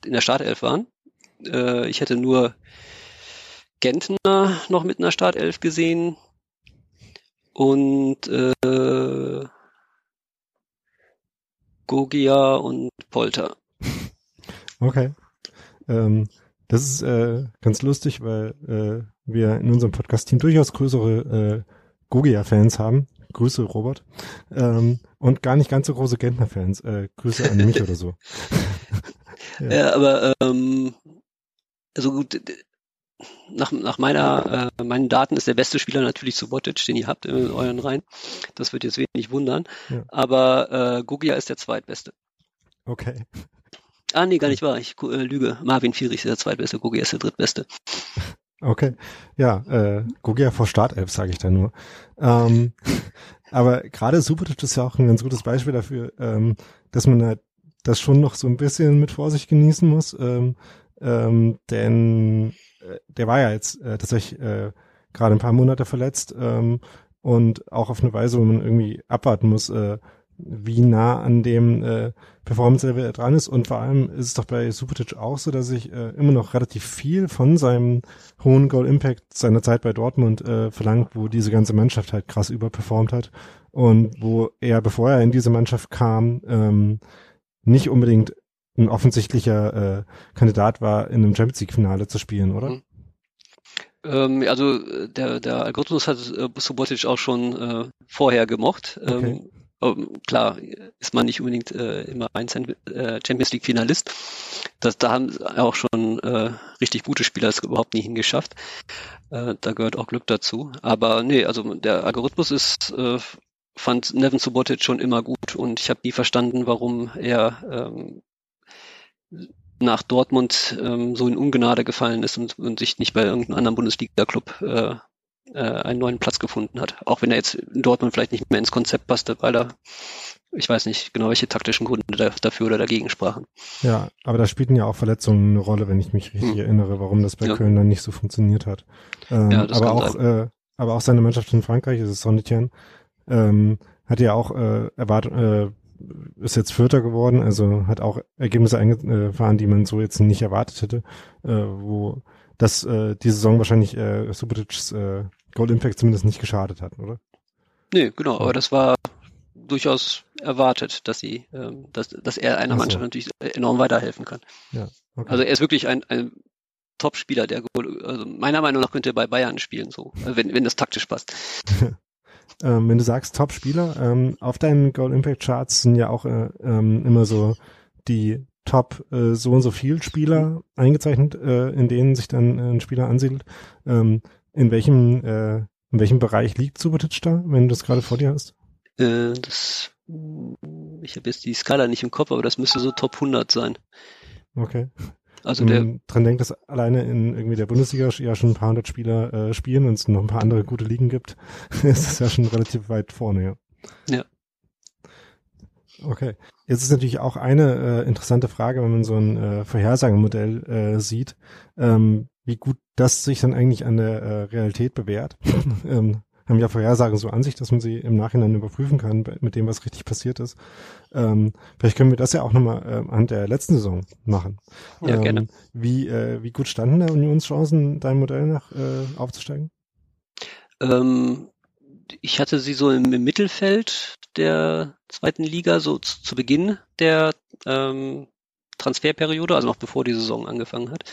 in der Startelf waren. Äh, ich hätte nur Gentner noch mit einer Startelf gesehen und äh, Gogia und Polter. Okay. Ähm, das ist äh, ganz lustig, weil äh, wir in unserem Podcast-Team durchaus größere äh, Gogia-Fans haben. Grüße, Robert. Ähm, und gar nicht ganz so große Gentner-Fans. Äh, Grüße an mich oder so. ja. ja, aber ähm, also gut, nach, nach meiner, äh, meinen Daten ist der beste Spieler natürlich Subotic, den ihr habt in euren Reihen. Das wird jetzt wenig wundern. Ja. Aber äh, Gogia ist der zweitbeste. Okay. Ah, nee, gar nicht wahr. Ich äh, lüge. Marvin Fierich ist der zweitbeste, Gogia ist der drittbeste. Okay. Ja, äh, Gogia vor Startelf, sage ich da nur. Ähm, aber gerade Subotic ist ja auch ein ganz gutes Beispiel dafür, ähm, dass man halt das schon noch so ein bisschen mit Vorsicht genießen muss. Ähm, ähm, denn äh, der war ja jetzt äh, tatsächlich äh, gerade ein paar Monate verletzt ähm, und auch auf eine Weise, wo man irgendwie abwarten muss, äh, wie nah an dem äh, Performance-Level er dran ist. Und vor allem ist es doch bei Subotic auch so, dass ich äh, immer noch relativ viel von seinem hohen Goal-Impact seiner Zeit bei Dortmund äh, verlangt, wo diese ganze Mannschaft halt krass überperformt hat. Und wo er, bevor er in diese Mannschaft kam, ähm, nicht unbedingt ein offensichtlicher äh, Kandidat war, in einem Champions League-Finale zu spielen, oder? Mhm. Ähm, also der, der Algorithmus hat äh, Subotic auch schon äh, vorher gemocht. Okay. Ähm, ähm, klar ist man nicht unbedingt äh, immer ein äh, Champions League Finalist. Das, da haben auch schon äh, richtig gute Spieler es überhaupt nie hingeschafft. Äh, da gehört auch Glück dazu. Aber nee, also der Algorithmus ist äh, fand Nevin Subotic schon immer gut und ich habe nie verstanden, warum er ähm, nach Dortmund ähm, so in Ungnade gefallen ist und, und sich nicht bei irgendeinem anderen Bundesliga-Club äh, äh, einen neuen Platz gefunden hat. Auch wenn er jetzt in Dortmund vielleicht nicht mehr ins Konzept passte, weil er, ich weiß nicht genau, welche taktischen Gründe da, dafür oder dagegen sprachen. Ja, aber da spielten ja auch Verletzungen eine Rolle, wenn ich mich richtig hm. erinnere, warum das bei ja. Köln dann nicht so funktioniert hat. Ähm, ja, aber auch, äh, aber auch seine Mannschaft in Frankreich, das ist Sonetien, ähm, hat ja auch äh, erwartet, äh, ist jetzt Vierter geworden, also hat auch Ergebnisse eingefahren, die man so jetzt nicht erwartet hätte, äh, wo dass äh, die Saison wahrscheinlich äh, Subotic's äh, Gold Impact zumindest nicht geschadet hat, oder? Nee, genau, aber das war durchaus erwartet, dass sie, ähm, dass, dass er einer so. Mannschaft natürlich enorm weiterhelfen kann. Ja, okay. Also er ist wirklich ein, ein Top-Spieler, der also meiner Meinung nach könnte er bei Bayern spielen, so, wenn, wenn das taktisch passt. ähm, wenn du sagst Top-Spieler, ähm, auf deinen Goal Impact Charts sind ja auch äh, ähm, immer so die Top äh, so und so viel Spieler eingezeichnet, äh, in denen sich dann äh, ein Spieler ansiedelt. Ähm, in welchem äh, in welchem Bereich liegt Subotic da, wenn du das gerade vor dir hast? Äh, das, ich habe jetzt die Skala nicht im Kopf, aber das müsste so Top 100 sein. Okay. Also der Wenn dran denkt, dass alleine in irgendwie der Bundesliga ja schon ein paar hundert Spieler äh, spielen und es noch ein paar andere gute Ligen gibt, ist es ja schon relativ weit vorne, ja. Ja. Okay. Jetzt ist natürlich auch eine äh, interessante Frage, wenn man so ein äh, Vorhersagenmodell äh, sieht, ähm, wie gut das sich dann eigentlich an der äh, Realität bewährt. ähm, haben ja Vorhersagen so an sich, dass man sie im Nachhinein überprüfen kann mit dem, was richtig passiert ist. Ähm, vielleicht können wir das ja auch nochmal äh, anhand der letzten Saison machen. Ja, ähm, gerne. Wie, äh, wie gut standen da Unionschancen, dein Modell nach äh, aufzusteigen? Ähm, ich hatte sie so im, im, Mittelfeld der zweiten Liga, so zu, zu Beginn der ähm, Transferperiode, also noch bevor die Saison angefangen hat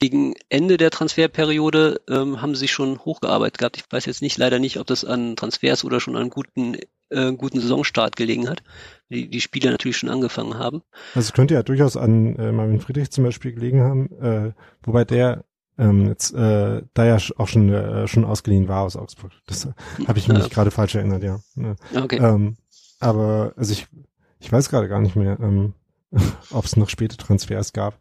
gegen Ende der Transferperiode ähm, haben sie schon hochgearbeitet gehabt. Ich weiß jetzt nicht leider nicht, ob das an Transfers oder schon an guten äh, guten Saisonstart gelegen hat, die die Spieler natürlich schon angefangen haben. Also es könnte ja durchaus an äh, Marvin Friedrich zum Beispiel gelegen haben, äh, wobei der ähm, jetzt äh, da ja auch schon äh, schon ausgeliehen war aus Augsburg. Das äh, habe ich mich ja. gerade falsch erinnert, ja. Okay. Ähm, aber also ich ich weiß gerade gar nicht mehr. Ähm, ob es noch späte Transfers gab.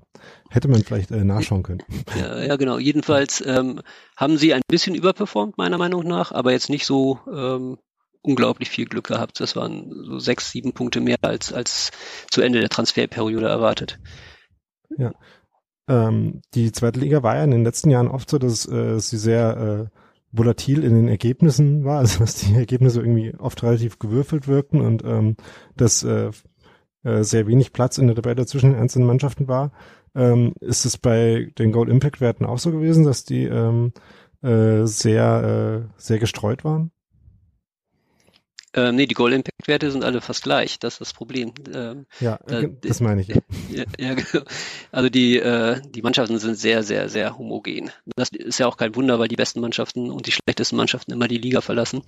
Hätte man vielleicht äh, nachschauen können. Ja, ja genau. Jedenfalls ähm, haben sie ein bisschen überperformt, meiner Meinung nach, aber jetzt nicht so ähm, unglaublich viel Glück gehabt. Das waren so sechs, sieben Punkte mehr als, als zu Ende der Transferperiode erwartet. Ja. Ähm, die zweite Liga war ja in den letzten Jahren oft so, dass äh, sie sehr äh, volatil in den Ergebnissen war, also dass die Ergebnisse irgendwie oft relativ gewürfelt wirkten und ähm, dass äh, äh, sehr wenig Platz in der Tabelle zwischen den einzelnen Mannschaften war. Ähm, ist es bei den Goal Impact Werten auch so gewesen, dass die ähm, äh, sehr äh, sehr gestreut waren? Ähm, nee, die Goal Impact Werte sind alle fast gleich. Das ist das Problem. Ähm, ja, äh, das meine ich. Ja. ja, ja genau. also die äh, die Mannschaften sind sehr sehr sehr homogen. Das ist ja auch kein Wunder, weil die besten Mannschaften und die schlechtesten Mannschaften immer die Liga verlassen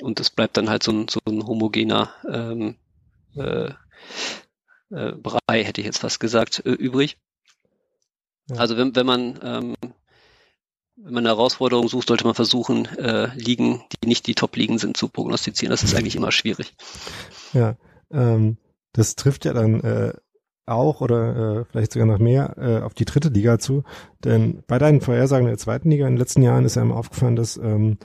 und es bleibt dann halt so ein so ein homogener ähm, äh, äh, Brei, hätte ich jetzt fast gesagt, äh, übrig. Ja. Also wenn, wenn man ähm, wenn man eine Herausforderung sucht, sollte man versuchen, äh, Ligen, die nicht die Top-Ligen sind, zu prognostizieren. Das ist eigentlich immer schwierig. Ja, ähm, das trifft ja dann äh, auch oder äh, vielleicht sogar noch mehr äh, auf die dritte Liga zu. Denn bei deinen Vorhersagen der zweiten Liga in den letzten Jahren ist einem aufgefallen, dass ähm,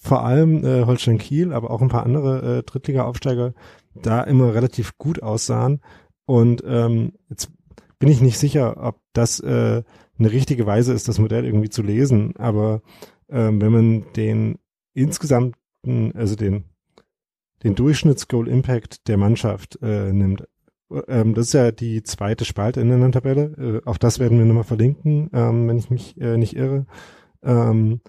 vor allem äh, Holstein Kiel, aber auch ein paar andere äh, Drittliga-Aufsteiger da immer relativ gut aussahen. Und ähm, jetzt bin ich nicht sicher, ob das äh, eine richtige Weise ist, das Modell irgendwie zu lesen. Aber ähm, wenn man den insgesamten, also den den Durchschnitts-Goal-Impact der Mannschaft äh, nimmt, ähm, das ist ja die zweite Spalte in der Tabelle. Äh, auch das werden wir nochmal verlinken, ähm, wenn ich mich äh, nicht irre. Ähm,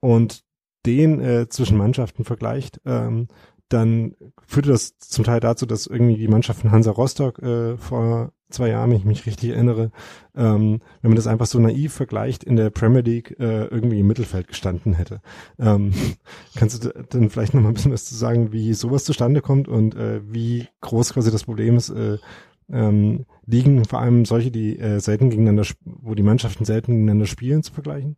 und den äh, zwischen Mannschaften vergleicht, ähm, dann führte das zum Teil dazu, dass irgendwie die Mannschaft von Hansa Rostock äh, vor zwei Jahren, wenn ich mich richtig erinnere, ähm, wenn man das einfach so naiv vergleicht, in der Premier League äh, irgendwie im Mittelfeld gestanden hätte. Ähm, kannst du dann vielleicht noch mal ein bisschen was zu sagen, wie sowas zustande kommt und äh, wie groß quasi das Problem ist, äh, ähm, liegen vor allem solche, die äh, selten gegeneinander, wo die Mannschaften selten gegeneinander spielen, zu vergleichen?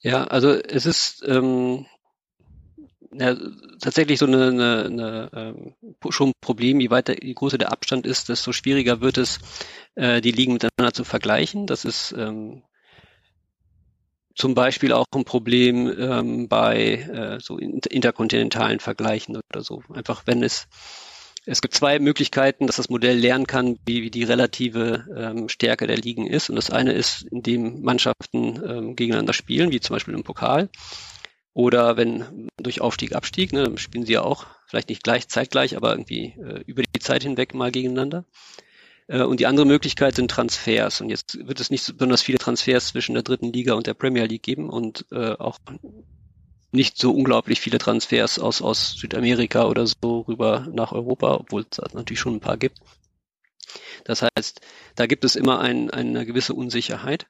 Ja, also es ist ähm, ja, tatsächlich so eine, eine, eine ähm, schon ein Problem, je weiter, je größer der Abstand ist, desto schwieriger wird es, äh, die Ligen miteinander zu vergleichen. Das ist ähm, zum Beispiel auch ein Problem ähm, bei äh, so interkontinentalen Vergleichen oder so. Einfach wenn es es gibt zwei Möglichkeiten, dass das Modell lernen kann, wie, wie die relative ähm, Stärke der Ligen ist. Und das eine ist, indem Mannschaften ähm, gegeneinander spielen, wie zum Beispiel im Pokal. Oder wenn durch Aufstieg, Abstieg, ne, spielen sie ja auch, vielleicht nicht gleich zeitgleich, aber irgendwie äh, über die Zeit hinweg mal gegeneinander. Äh, und die andere Möglichkeit sind Transfers. Und jetzt wird es nicht besonders viele Transfers zwischen der dritten Liga und der Premier League geben und äh, auch nicht so unglaublich viele Transfers aus, aus Südamerika oder so rüber nach Europa, obwohl es natürlich schon ein paar gibt. Das heißt, da gibt es immer ein, eine gewisse Unsicherheit.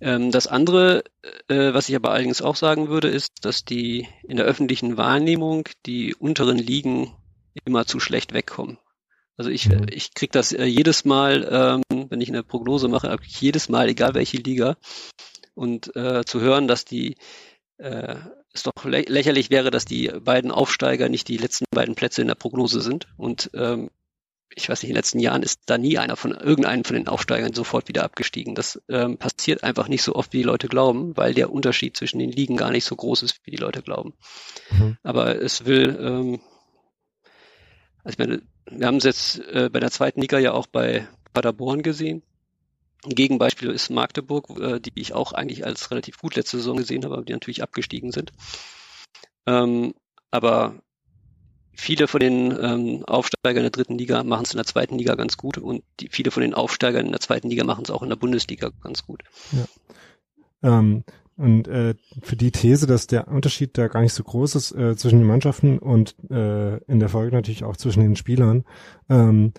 Ähm, das andere, äh, was ich aber allerdings auch sagen würde, ist, dass die in der öffentlichen Wahrnehmung die unteren Ligen immer zu schlecht wegkommen. Also ich, mhm. ich kriege das äh, jedes Mal, ähm, wenn ich eine Prognose mache, jedes Mal, egal welche Liga. Und äh, zu hören, dass die äh, es doch lä lächerlich wäre, dass die beiden Aufsteiger nicht die letzten beiden Plätze in der Prognose sind. Und ähm, ich weiß nicht, in den letzten Jahren ist da nie einer von irgendeinem von den Aufsteigern sofort wieder abgestiegen. Das ähm, passiert einfach nicht so oft, wie die Leute glauben, weil der Unterschied zwischen den Ligen gar nicht so groß ist, wie die Leute glauben. Mhm. Aber es will, ähm, also ich meine, wir haben es jetzt äh, bei der zweiten Liga ja auch bei Paderborn gesehen. Ein Gegenbeispiel ist Magdeburg, äh, die ich auch eigentlich als relativ gut letzte Saison gesehen habe, aber die natürlich abgestiegen sind. Ähm, aber viele von den ähm, Aufsteigern der dritten Liga machen es in der zweiten Liga ganz gut und die, viele von den Aufsteigern in der zweiten Liga machen es auch in der Bundesliga ganz gut. Ja. Ähm, und äh, für die These, dass der Unterschied da gar nicht so groß ist äh, zwischen den Mannschaften und äh, in der Folge natürlich auch zwischen den Spielern, ähm,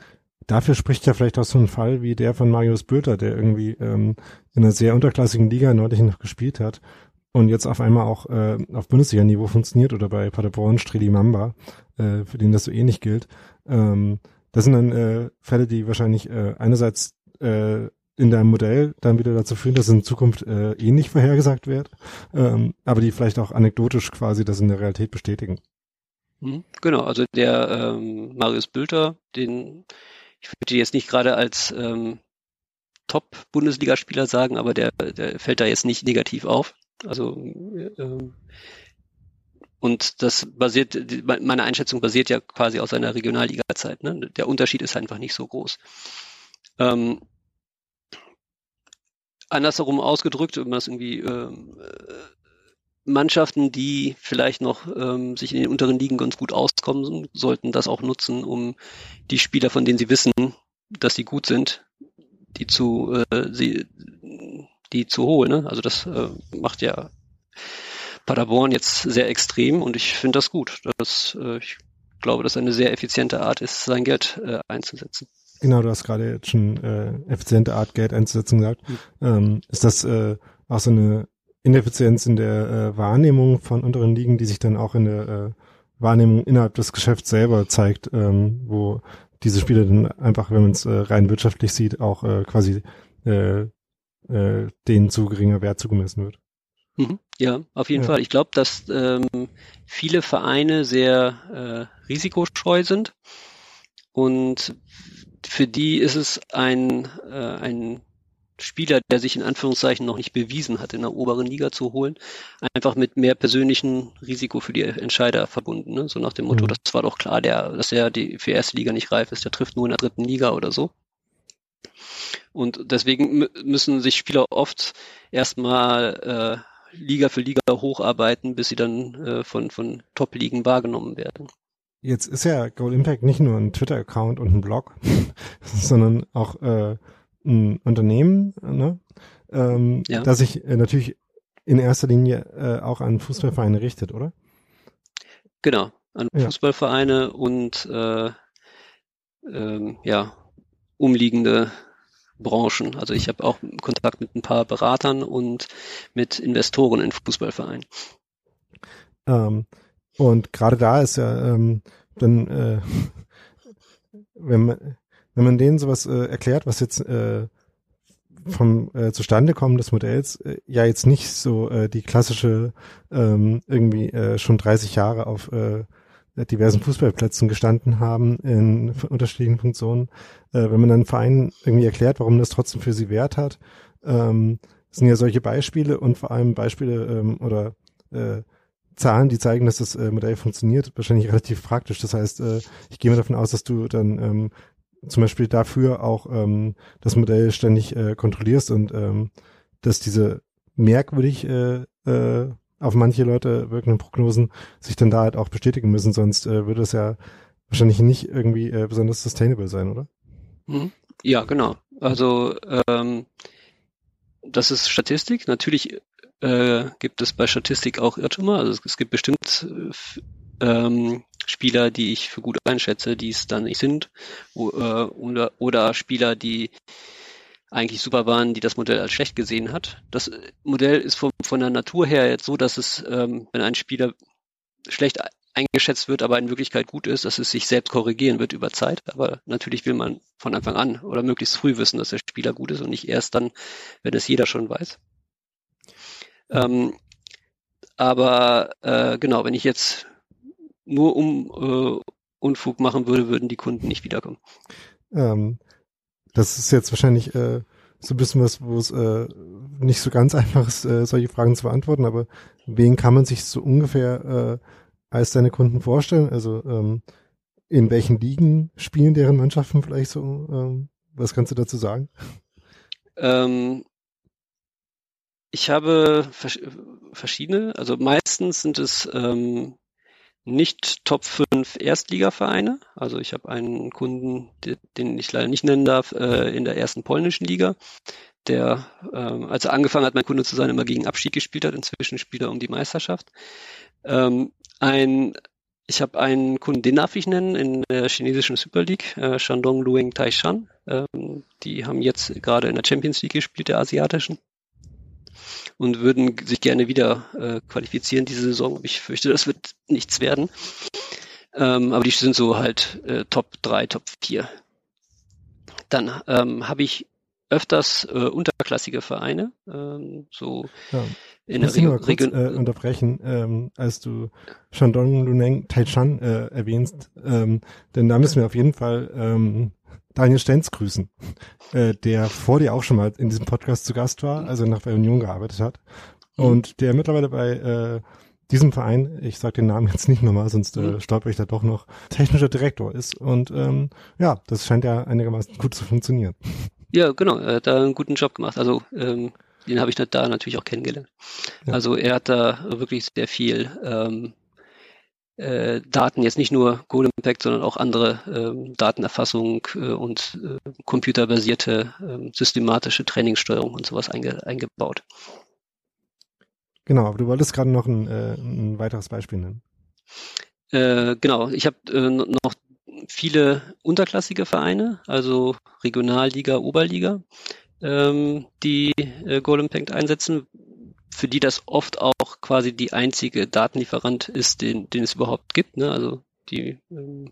dafür spricht ja vielleicht auch so ein Fall wie der von Marius Bülter, der irgendwie ähm, in einer sehr unterklassigen Liga neulich noch gespielt hat und jetzt auf einmal auch äh, auf Bundesliga-Niveau funktioniert oder bei Paderborn, Streli Mamba, äh, für den das so ähnlich gilt. Ähm, das sind dann äh, Fälle, die wahrscheinlich äh, einerseits äh, in deinem Modell dann wieder dazu führen, dass in Zukunft äh, ähnlich vorhergesagt wird, ähm, aber die vielleicht auch anekdotisch quasi das in der Realität bestätigen. Mhm, genau, also der ähm, Marius Bülter, den ich würde jetzt nicht gerade als ähm, Top-Bundesligaspieler sagen, aber der, der fällt da jetzt nicht negativ auf. Also ähm, und das basiert, meine Einschätzung basiert ja quasi aus seiner Regionalliga-Zeit. Ne? Der Unterschied ist einfach nicht so groß. Ähm, andersherum ausgedrückt, wenn man das irgendwie ähm, äh, Mannschaften, die vielleicht noch ähm, sich in den unteren Ligen ganz gut auskommen, sollten das auch nutzen, um die Spieler, von denen sie wissen, dass sie gut sind, die zu äh, sie die zu holen. Ne? Also das äh, macht ja Paderborn jetzt sehr extrem und ich finde das gut. Das, äh, ich glaube, dass eine sehr effiziente Art ist, sein Geld äh, einzusetzen. Genau, du hast gerade jetzt schon äh, effiziente Art, Geld einzusetzen gesagt. Mhm. Ähm, ist das äh, auch so eine Ineffizienz in der äh, Wahrnehmung von unteren Ligen, die sich dann auch in der äh, Wahrnehmung innerhalb des Geschäfts selber zeigt, ähm, wo diese Spiele dann einfach, wenn man es äh, rein wirtschaftlich sieht, auch äh, quasi äh, äh, denen zu geringer Wert zugemessen wird. Mhm. Ja, auf jeden ja. Fall. Ich glaube, dass ähm, viele Vereine sehr äh, risikoscheu sind und für die ist es ein, äh, ein Spieler, der sich in Anführungszeichen noch nicht bewiesen hat, in der oberen Liga zu holen, einfach mit mehr persönlichen Risiko für die Entscheider verbunden. Ne? So nach dem Motto, mhm. das war doch klar, der, dass er die, für erste Liga nicht reif ist, der trifft nur in der dritten Liga oder so. Und deswegen müssen sich Spieler oft erstmal äh, Liga für Liga hocharbeiten, bis sie dann äh, von, von Top-Ligen wahrgenommen werden. Jetzt ist ja Goal Impact nicht nur ein Twitter-Account und ein Blog, sondern auch äh, ein Unternehmen, ne? ähm, ja. das sich äh, natürlich in erster Linie äh, auch an Fußballvereine richtet, oder? Genau, an ja. Fußballvereine und äh, ähm, ja umliegende Branchen. Also ich habe auch Kontakt mit ein paar Beratern und mit Investoren in Fußballvereinen. Ähm, und gerade da ist ja ähm, dann, äh, wenn man wenn man denen sowas äh, erklärt, was jetzt äh, vom äh, Zustandekommen des Modells äh, ja jetzt nicht so äh, die klassische ähm, irgendwie äh, schon 30 Jahre auf äh, diversen Fußballplätzen gestanden haben in unterschiedlichen Funktionen. Äh, wenn man dann Vereinen irgendwie erklärt, warum das trotzdem für sie Wert hat, ähm, sind ja solche Beispiele und vor allem Beispiele ähm, oder äh, Zahlen, die zeigen, dass das äh, Modell funktioniert, wahrscheinlich relativ praktisch. Das heißt, äh, ich gehe mal davon aus, dass du dann ähm, zum Beispiel dafür auch ähm, das Modell ständig äh, kontrollierst und ähm, dass diese merkwürdig äh, äh, auf manche Leute wirkenden Prognosen sich dann da halt auch bestätigen müssen, sonst äh, würde es ja wahrscheinlich nicht irgendwie äh, besonders sustainable sein, oder? Mhm. Ja, genau. Also ähm, das ist Statistik. Natürlich äh, gibt es bei Statistik auch Irrtümer. Also es, es gibt bestimmt ähm, Spieler, die ich für gut einschätze, die es dann nicht sind, äh, oder, oder Spieler, die eigentlich super waren, die das Modell als schlecht gesehen hat. Das Modell ist von, von der Natur her jetzt so, dass es, ähm, wenn ein Spieler schlecht eingeschätzt wird, aber in Wirklichkeit gut ist, dass es sich selbst korrigieren wird über Zeit. Aber natürlich will man von Anfang an oder möglichst früh wissen, dass der Spieler gut ist und nicht erst dann, wenn es jeder schon weiß. Ähm, aber äh, genau, wenn ich jetzt nur um äh, Unfug machen würde, würden die Kunden nicht wiederkommen. Ähm, das ist jetzt wahrscheinlich äh, so ein bisschen was, wo es äh, nicht so ganz einfach ist, äh, solche Fragen zu beantworten, aber wen kann man sich so ungefähr äh, als deine Kunden vorstellen? Also ähm, in welchen Ligen spielen deren Mannschaften vielleicht so? Ähm, was kannst du dazu sagen? Ähm, ich habe vers verschiedene, also meistens sind es ähm, nicht Top 5 Erstligavereine. Also ich habe einen Kunden, den ich leider nicht nennen darf, äh, in der ersten polnischen Liga, der, ähm, als er angefangen hat, mein Kunde zu sein, immer gegen Abstieg gespielt hat. Inzwischen spielt er um die Meisterschaft. Ähm, ein, ich habe einen Kunden, den darf ich nennen, in der chinesischen Super League, äh, Shandong Luing Taishan. Ähm, die haben jetzt gerade in der Champions League gespielt, der asiatischen und würden sich gerne wieder äh, qualifizieren diese Saison. Ich fürchte, das wird nichts werden. Ähm, aber die sind so halt äh, Top 3, Top 4. Dann ähm, habe ich öfters äh, unterklassige Vereine, ähm, so ja. in der Region. kurz äh, unterbrechen, ähm, als du Shandong Luneng Taichan äh, erwähnst, ähm, denn da müssen wir auf jeden Fall ähm, Daniel Stenz grüßen, äh, der vor dir auch schon mal in diesem Podcast zu Gast war, also nach bei Union gearbeitet hat. Mhm. Und der mittlerweile bei äh, diesem Verein, ich sage den Namen jetzt nicht nochmal, sonst äh, mhm. stolper ich da doch noch, technischer Direktor ist. Und ähm, ja, das scheint ja einigermaßen gut zu funktionieren. Ja, genau, er hat da einen guten Job gemacht. Also ähm, den habe ich da natürlich auch kennengelernt. Ja. Also er hat da wirklich sehr viel ähm, äh, Daten, jetzt nicht nur Goal Impact, sondern auch andere äh, Datenerfassung äh, und äh, computerbasierte äh, systematische Trainingssteuerung und sowas einge eingebaut. Genau, aber du wolltest gerade noch ein, äh, ein weiteres Beispiel nennen. Genau, ich habe noch viele unterklassige Vereine, also Regionalliga, Oberliga, ähm, die äh, Goal Impact einsetzen, für die das oft auch quasi die einzige Datenlieferant ist, den, den es überhaupt gibt. Ne? Also die ähm,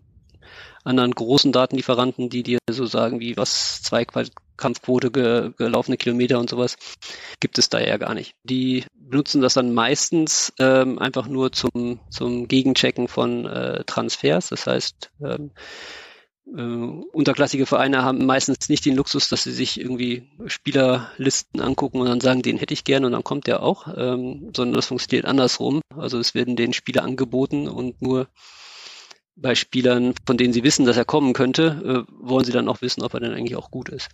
anderen großen Datenlieferanten, die dir so sagen, wie was Zweikampfquote ge, gelaufene Kilometer und sowas, gibt es da ja gar nicht. Die benutzen das dann meistens ähm, einfach nur zum, zum Gegenchecken von äh, Transfers. Das heißt, ähm, äh, unterklassige Vereine haben meistens nicht den Luxus, dass sie sich irgendwie Spielerlisten angucken und dann sagen, den hätte ich gerne und dann kommt der auch, ähm, sondern das funktioniert andersrum. Also es werden den Spieler angeboten und nur bei Spielern, von denen sie wissen, dass er kommen könnte, äh, wollen sie dann auch wissen, ob er denn eigentlich auch gut ist.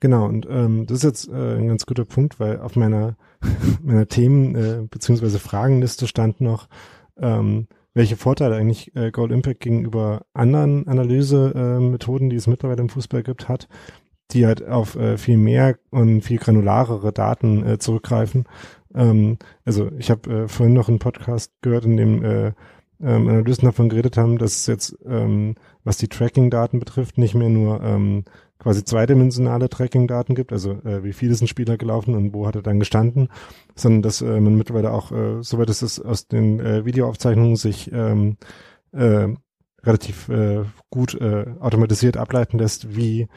Genau, und ähm, das ist jetzt äh, ein ganz guter Punkt, weil auf meiner, meiner Themen- äh, beziehungsweise Fragenliste stand noch, ähm, welche Vorteile eigentlich äh, Gold Impact gegenüber anderen Analysemethoden, äh, die es mittlerweile im Fußball gibt, hat, die halt auf äh, viel mehr und viel granularere Daten äh, zurückgreifen. Ähm, also ich habe äh, vorhin noch einen Podcast gehört, in dem äh, ähm, Analysten davon geredet haben, dass es jetzt, ähm, was die Tracking-Daten betrifft, nicht mehr nur ähm, quasi zweidimensionale Tracking-Daten gibt, also äh, wie viel ist ein Spieler gelaufen und wo hat er dann gestanden, sondern dass äh, man mittlerweile auch, äh, soweit es ist, aus den äh, Videoaufzeichnungen sich ähm, äh, relativ äh, gut äh, automatisiert ableiten lässt, wie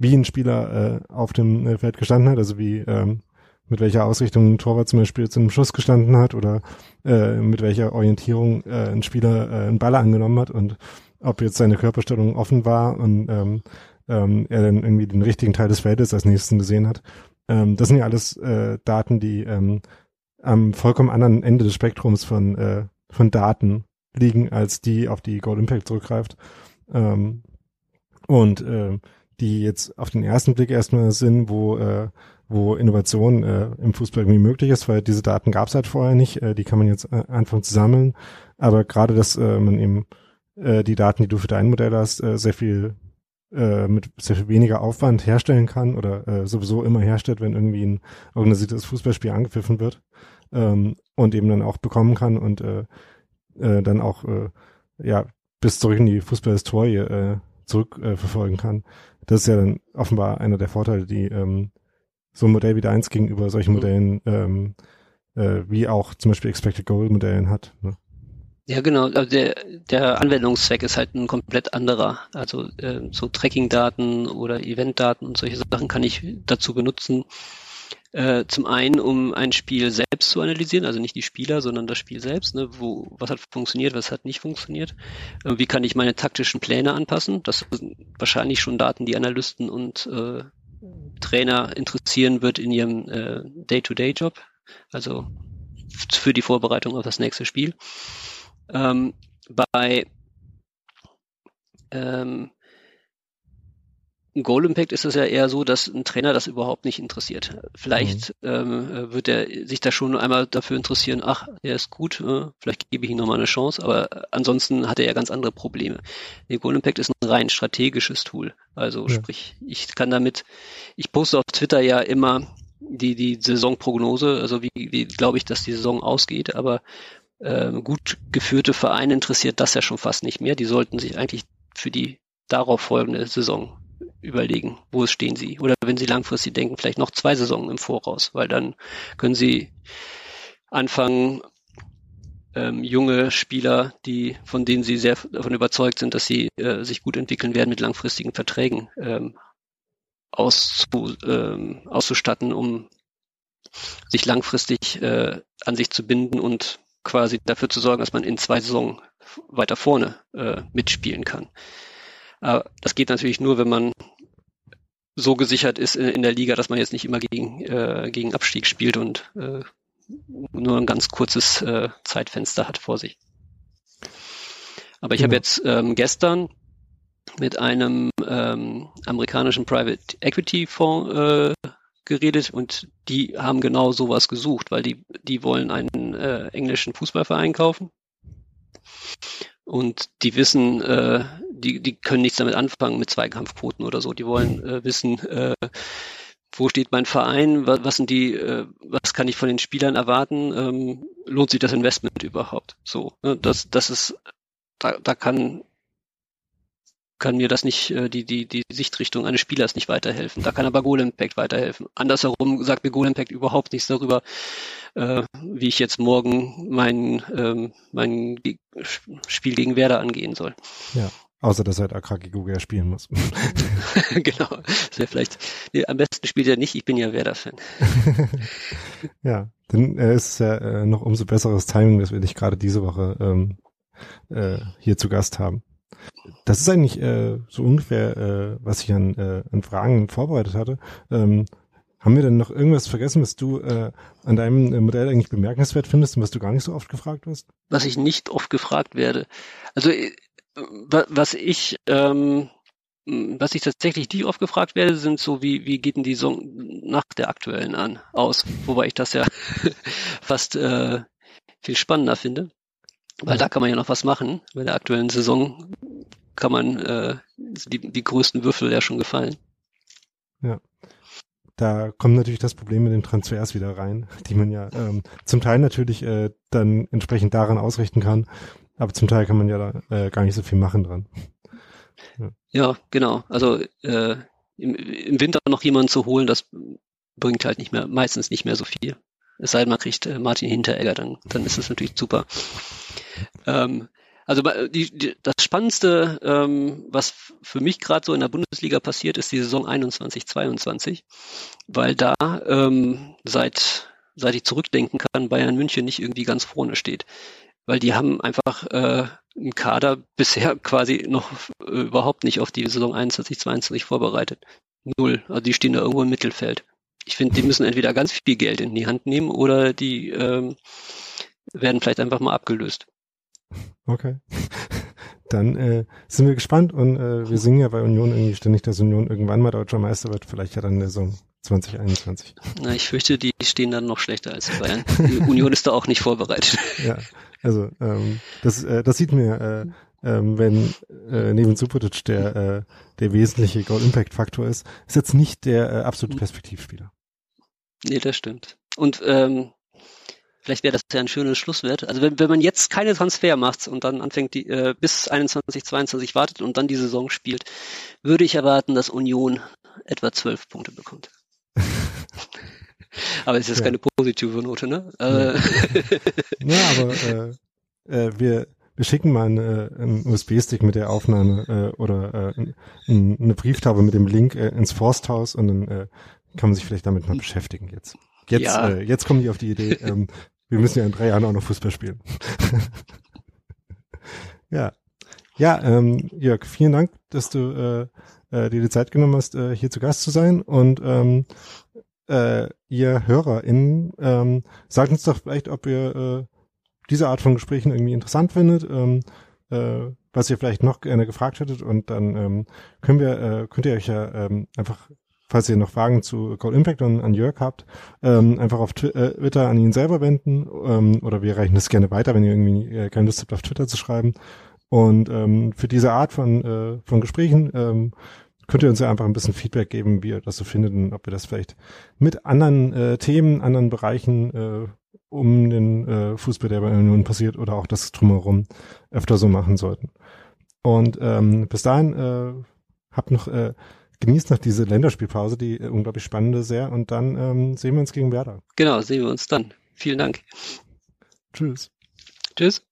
wie ein Spieler äh, auf dem äh, Feld gestanden hat, also wie ähm, mit welcher Ausrichtung ein Torwart zum Beispiel zu einem Schuss gestanden hat oder äh, mit welcher Orientierung äh, ein Spieler äh, einen Ball angenommen hat und ob jetzt seine Körperstellung offen war und ähm, ähm, er dann irgendwie den richtigen Teil des Feldes als nächsten gesehen hat. Ähm, das sind ja alles äh, Daten, die ähm, am vollkommen anderen Ende des Spektrums von, äh, von Daten liegen, als die, auf die Gold Impact zurückgreift. Ähm, und äh, die jetzt auf den ersten Blick erstmal sind, wo, äh, wo Innovation äh, im Fußball irgendwie möglich ist, weil diese Daten gab es halt vorher nicht, äh, die kann man jetzt äh, anfangen zu sammeln. Aber gerade, dass äh, man eben äh, die Daten, die du für dein Modell hast, äh, sehr viel äh, mit sehr viel weniger Aufwand herstellen kann oder äh, sowieso immer herstellt, wenn irgendwie ein organisiertes Fußballspiel angepfiffen wird ähm, und eben dann auch bekommen kann und äh, äh, dann auch äh, ja bis zurück in die Fußballhistorie äh, zurückverfolgen äh, kann. Das ist ja dann offenbar einer der Vorteile, die ähm, so ein Modell wie der 1 gegenüber solchen mhm. Modellen ähm, äh, wie auch zum Beispiel Expected Goal Modellen hat. Ne? Ja, genau. Also der, der Anwendungszweck ist halt ein komplett anderer. Also äh, so Tracking-Daten oder Event-Daten und solche Sachen kann ich dazu benutzen. Äh, zum einen, um ein Spiel selbst zu analysieren, also nicht die Spieler, sondern das Spiel selbst. Ne? Wo, was hat funktioniert, was hat nicht funktioniert? Äh, wie kann ich meine taktischen Pläne anpassen? Das sind wahrscheinlich schon Daten, die Analysten und äh, Trainer interessieren wird in ihrem äh, Day-to-Day-Job, also für die Vorbereitung auf das nächste Spiel. Ähm, bei ähm, Goal Impact ist es ja eher so, dass ein Trainer das überhaupt nicht interessiert. Vielleicht mhm. ähm, wird er sich da schon einmal dafür interessieren, ach, er ist gut, äh, vielleicht gebe ich ihm nochmal eine Chance, aber ansonsten hat er ja ganz andere Probleme. Der Goal Impact ist ein rein strategisches Tool. Also ja. sprich, ich kann damit, ich poste auf Twitter ja immer die, die Saisonprognose, also wie, wie glaube ich, dass die Saison ausgeht, aber äh, gut geführte Vereine interessiert das ja schon fast nicht mehr. Die sollten sich eigentlich für die darauf folgende Saison überlegen, wo stehen sie. Oder wenn sie langfristig denken, vielleicht noch zwei Saisonen im Voraus, weil dann können sie anfangen, ähm, junge Spieler, die von denen sie sehr davon überzeugt sind, dass sie äh, sich gut entwickeln werden, mit langfristigen Verträgen ähm, auszu, ähm, auszustatten, um sich langfristig äh, an sich zu binden und quasi dafür zu sorgen, dass man in zwei Saison weiter vorne äh, mitspielen kann. Aber das geht natürlich nur, wenn man so gesichert ist in, in der Liga, dass man jetzt nicht immer gegen, äh, gegen Abstieg spielt und äh, nur ein ganz kurzes äh, Zeitfenster hat vor sich. Aber ich genau. habe jetzt ähm, gestern mit einem ähm, amerikanischen Private Equity Fonds äh, geredet und die haben genau sowas gesucht, weil die, die wollen einen äh, englischen Fußballverein kaufen. Und die wissen, äh, die, die können nichts damit anfangen mit Zweikampfquoten oder so. Die wollen äh, wissen, äh, wo steht mein Verein, was, was sind die, äh, was kann ich von den Spielern erwarten, ähm, lohnt sich das Investment überhaupt? So, ne? das, das ist, da, da kann kann mir das nicht, äh, die, die, die Sichtrichtung eines Spielers nicht weiterhelfen. Da kann aber Goal Impact weiterhelfen. Andersherum sagt mir Goal Impact überhaupt nichts darüber, äh, wie ich jetzt morgen mein, ähm, mein Spiel gegen Werder angehen soll. Ja. Außer, dass halt Akraki Gugia spielen muss. genau. Das wäre vielleicht, nee, am besten spielt er nicht, ich bin ja Werder-Fan. ja, dann äh, ist es ja äh, noch umso besseres Timing, dass wir dich gerade diese Woche ähm, äh, hier zu Gast haben. Das ist eigentlich äh, so ungefähr, äh, was ich an, äh, an Fragen vorbereitet hatte. Ähm, haben wir denn noch irgendwas vergessen, was du äh, an deinem äh, Modell eigentlich bemerkenswert findest und was du gar nicht so oft gefragt wirst? Was ich nicht oft gefragt werde. Also äh, was ich ähm, was ich tatsächlich nicht oft gefragt werde, sind so, wie, wie geht denn die Song nach der aktuellen an aus? Wobei ich das ja fast äh, viel spannender finde. Weil da kann man ja noch was machen. Bei der aktuellen Saison kann man äh, die, die größten Würfel ja schon gefallen. Ja. Da kommt natürlich das Problem mit den Transfers wieder rein, die man ja ähm, zum Teil natürlich äh, dann entsprechend daran ausrichten kann, aber zum Teil kann man ja da äh, gar nicht so viel machen dran. Ja, ja genau. Also äh, im, im Winter noch jemanden zu holen, das bringt halt nicht mehr, meistens nicht mehr so viel. Es sei denn, man kriegt äh, Martin Hinteregger, dann, dann ist das natürlich super. Ähm, also die, die, das Spannendste, ähm, was für mich gerade so in der Bundesliga passiert, ist die Saison 21-22, weil da ähm, seit seit ich zurückdenken kann, Bayern München nicht irgendwie ganz vorne steht, weil die haben einfach äh, einen Kader bisher quasi noch äh, überhaupt nicht auf die Saison 21-22 vorbereitet. Null. Also die stehen da irgendwo im Mittelfeld. Ich finde, die müssen entweder ganz viel Geld in die Hand nehmen oder die ähm, werden vielleicht einfach mal abgelöst. Okay. Dann äh, sind wir gespannt und äh, wir singen ja bei Union irgendwie ständig, dass Union irgendwann mal deutscher Meister wird, vielleicht ja dann in der Saison 2021. Na, ich fürchte, die stehen dann noch schlechter als die Bayern. Die Union ist da auch nicht vorbereitet. Ja, also ähm, das, äh, das sieht mir äh, ähm, wenn äh, neben Subotic der, äh, der wesentliche Goal-Impact-Faktor ist, ist jetzt nicht der äh, absolute Perspektivspieler. Nee, das stimmt. Und ähm, vielleicht wäre das ja ein schönes Schlusswert. Also wenn, wenn man jetzt keine Transfer macht und dann anfängt, die, äh, bis 21, 22 wartet und dann die Saison spielt, würde ich erwarten, dass Union etwa zwölf Punkte bekommt. aber es ist ja. keine positive Note, ne? Ja, ja aber äh, äh, wir, wir schicken mal eine, einen USB-Stick mit der Aufnahme äh, oder äh, eine Brieftaube mit dem Link äh, ins Forsthaus und dann äh, kann man sich vielleicht damit mal beschäftigen jetzt. Jetzt, ja. äh, jetzt kommen die auf die Idee, ähm, wir müssen ja in drei Jahren auch noch Fußball spielen. ja. Ja, ähm, Jörg, vielen Dank, dass du äh, äh, dir die Zeit genommen hast, äh, hier zu Gast zu sein. Und ähm, äh, ihr HörerInnen, ähm, sagt uns doch vielleicht, ob ihr äh, diese Art von Gesprächen irgendwie interessant findet, ähm, äh, was ihr vielleicht noch gerne gefragt hättet. Und dann ähm, können wir, äh, könnt ihr euch ja ähm, einfach falls ihr noch Fragen zu Gold Impact und an Jörg habt, ähm, einfach auf äh, Twitter an ihn selber wenden ähm, oder wir reichen das gerne weiter, wenn ihr irgendwie äh, keine Lust habt, auf Twitter zu schreiben. Und ähm, für diese Art von, äh, von Gesprächen ähm, könnt ihr uns ja einfach ein bisschen Feedback geben, wie ihr das so findet und ob wir das vielleicht mit anderen äh, Themen, anderen Bereichen äh, um den äh, Fußball, der Union passiert oder auch das drumherum öfter so machen sollten. Und ähm, bis dahin äh, habt noch äh, genießt noch diese Länderspielpause, die äh, unglaublich spannende sehr. Und dann ähm, sehen wir uns gegen Werder. Genau, sehen wir uns dann. Vielen Dank. Tschüss. Tschüss.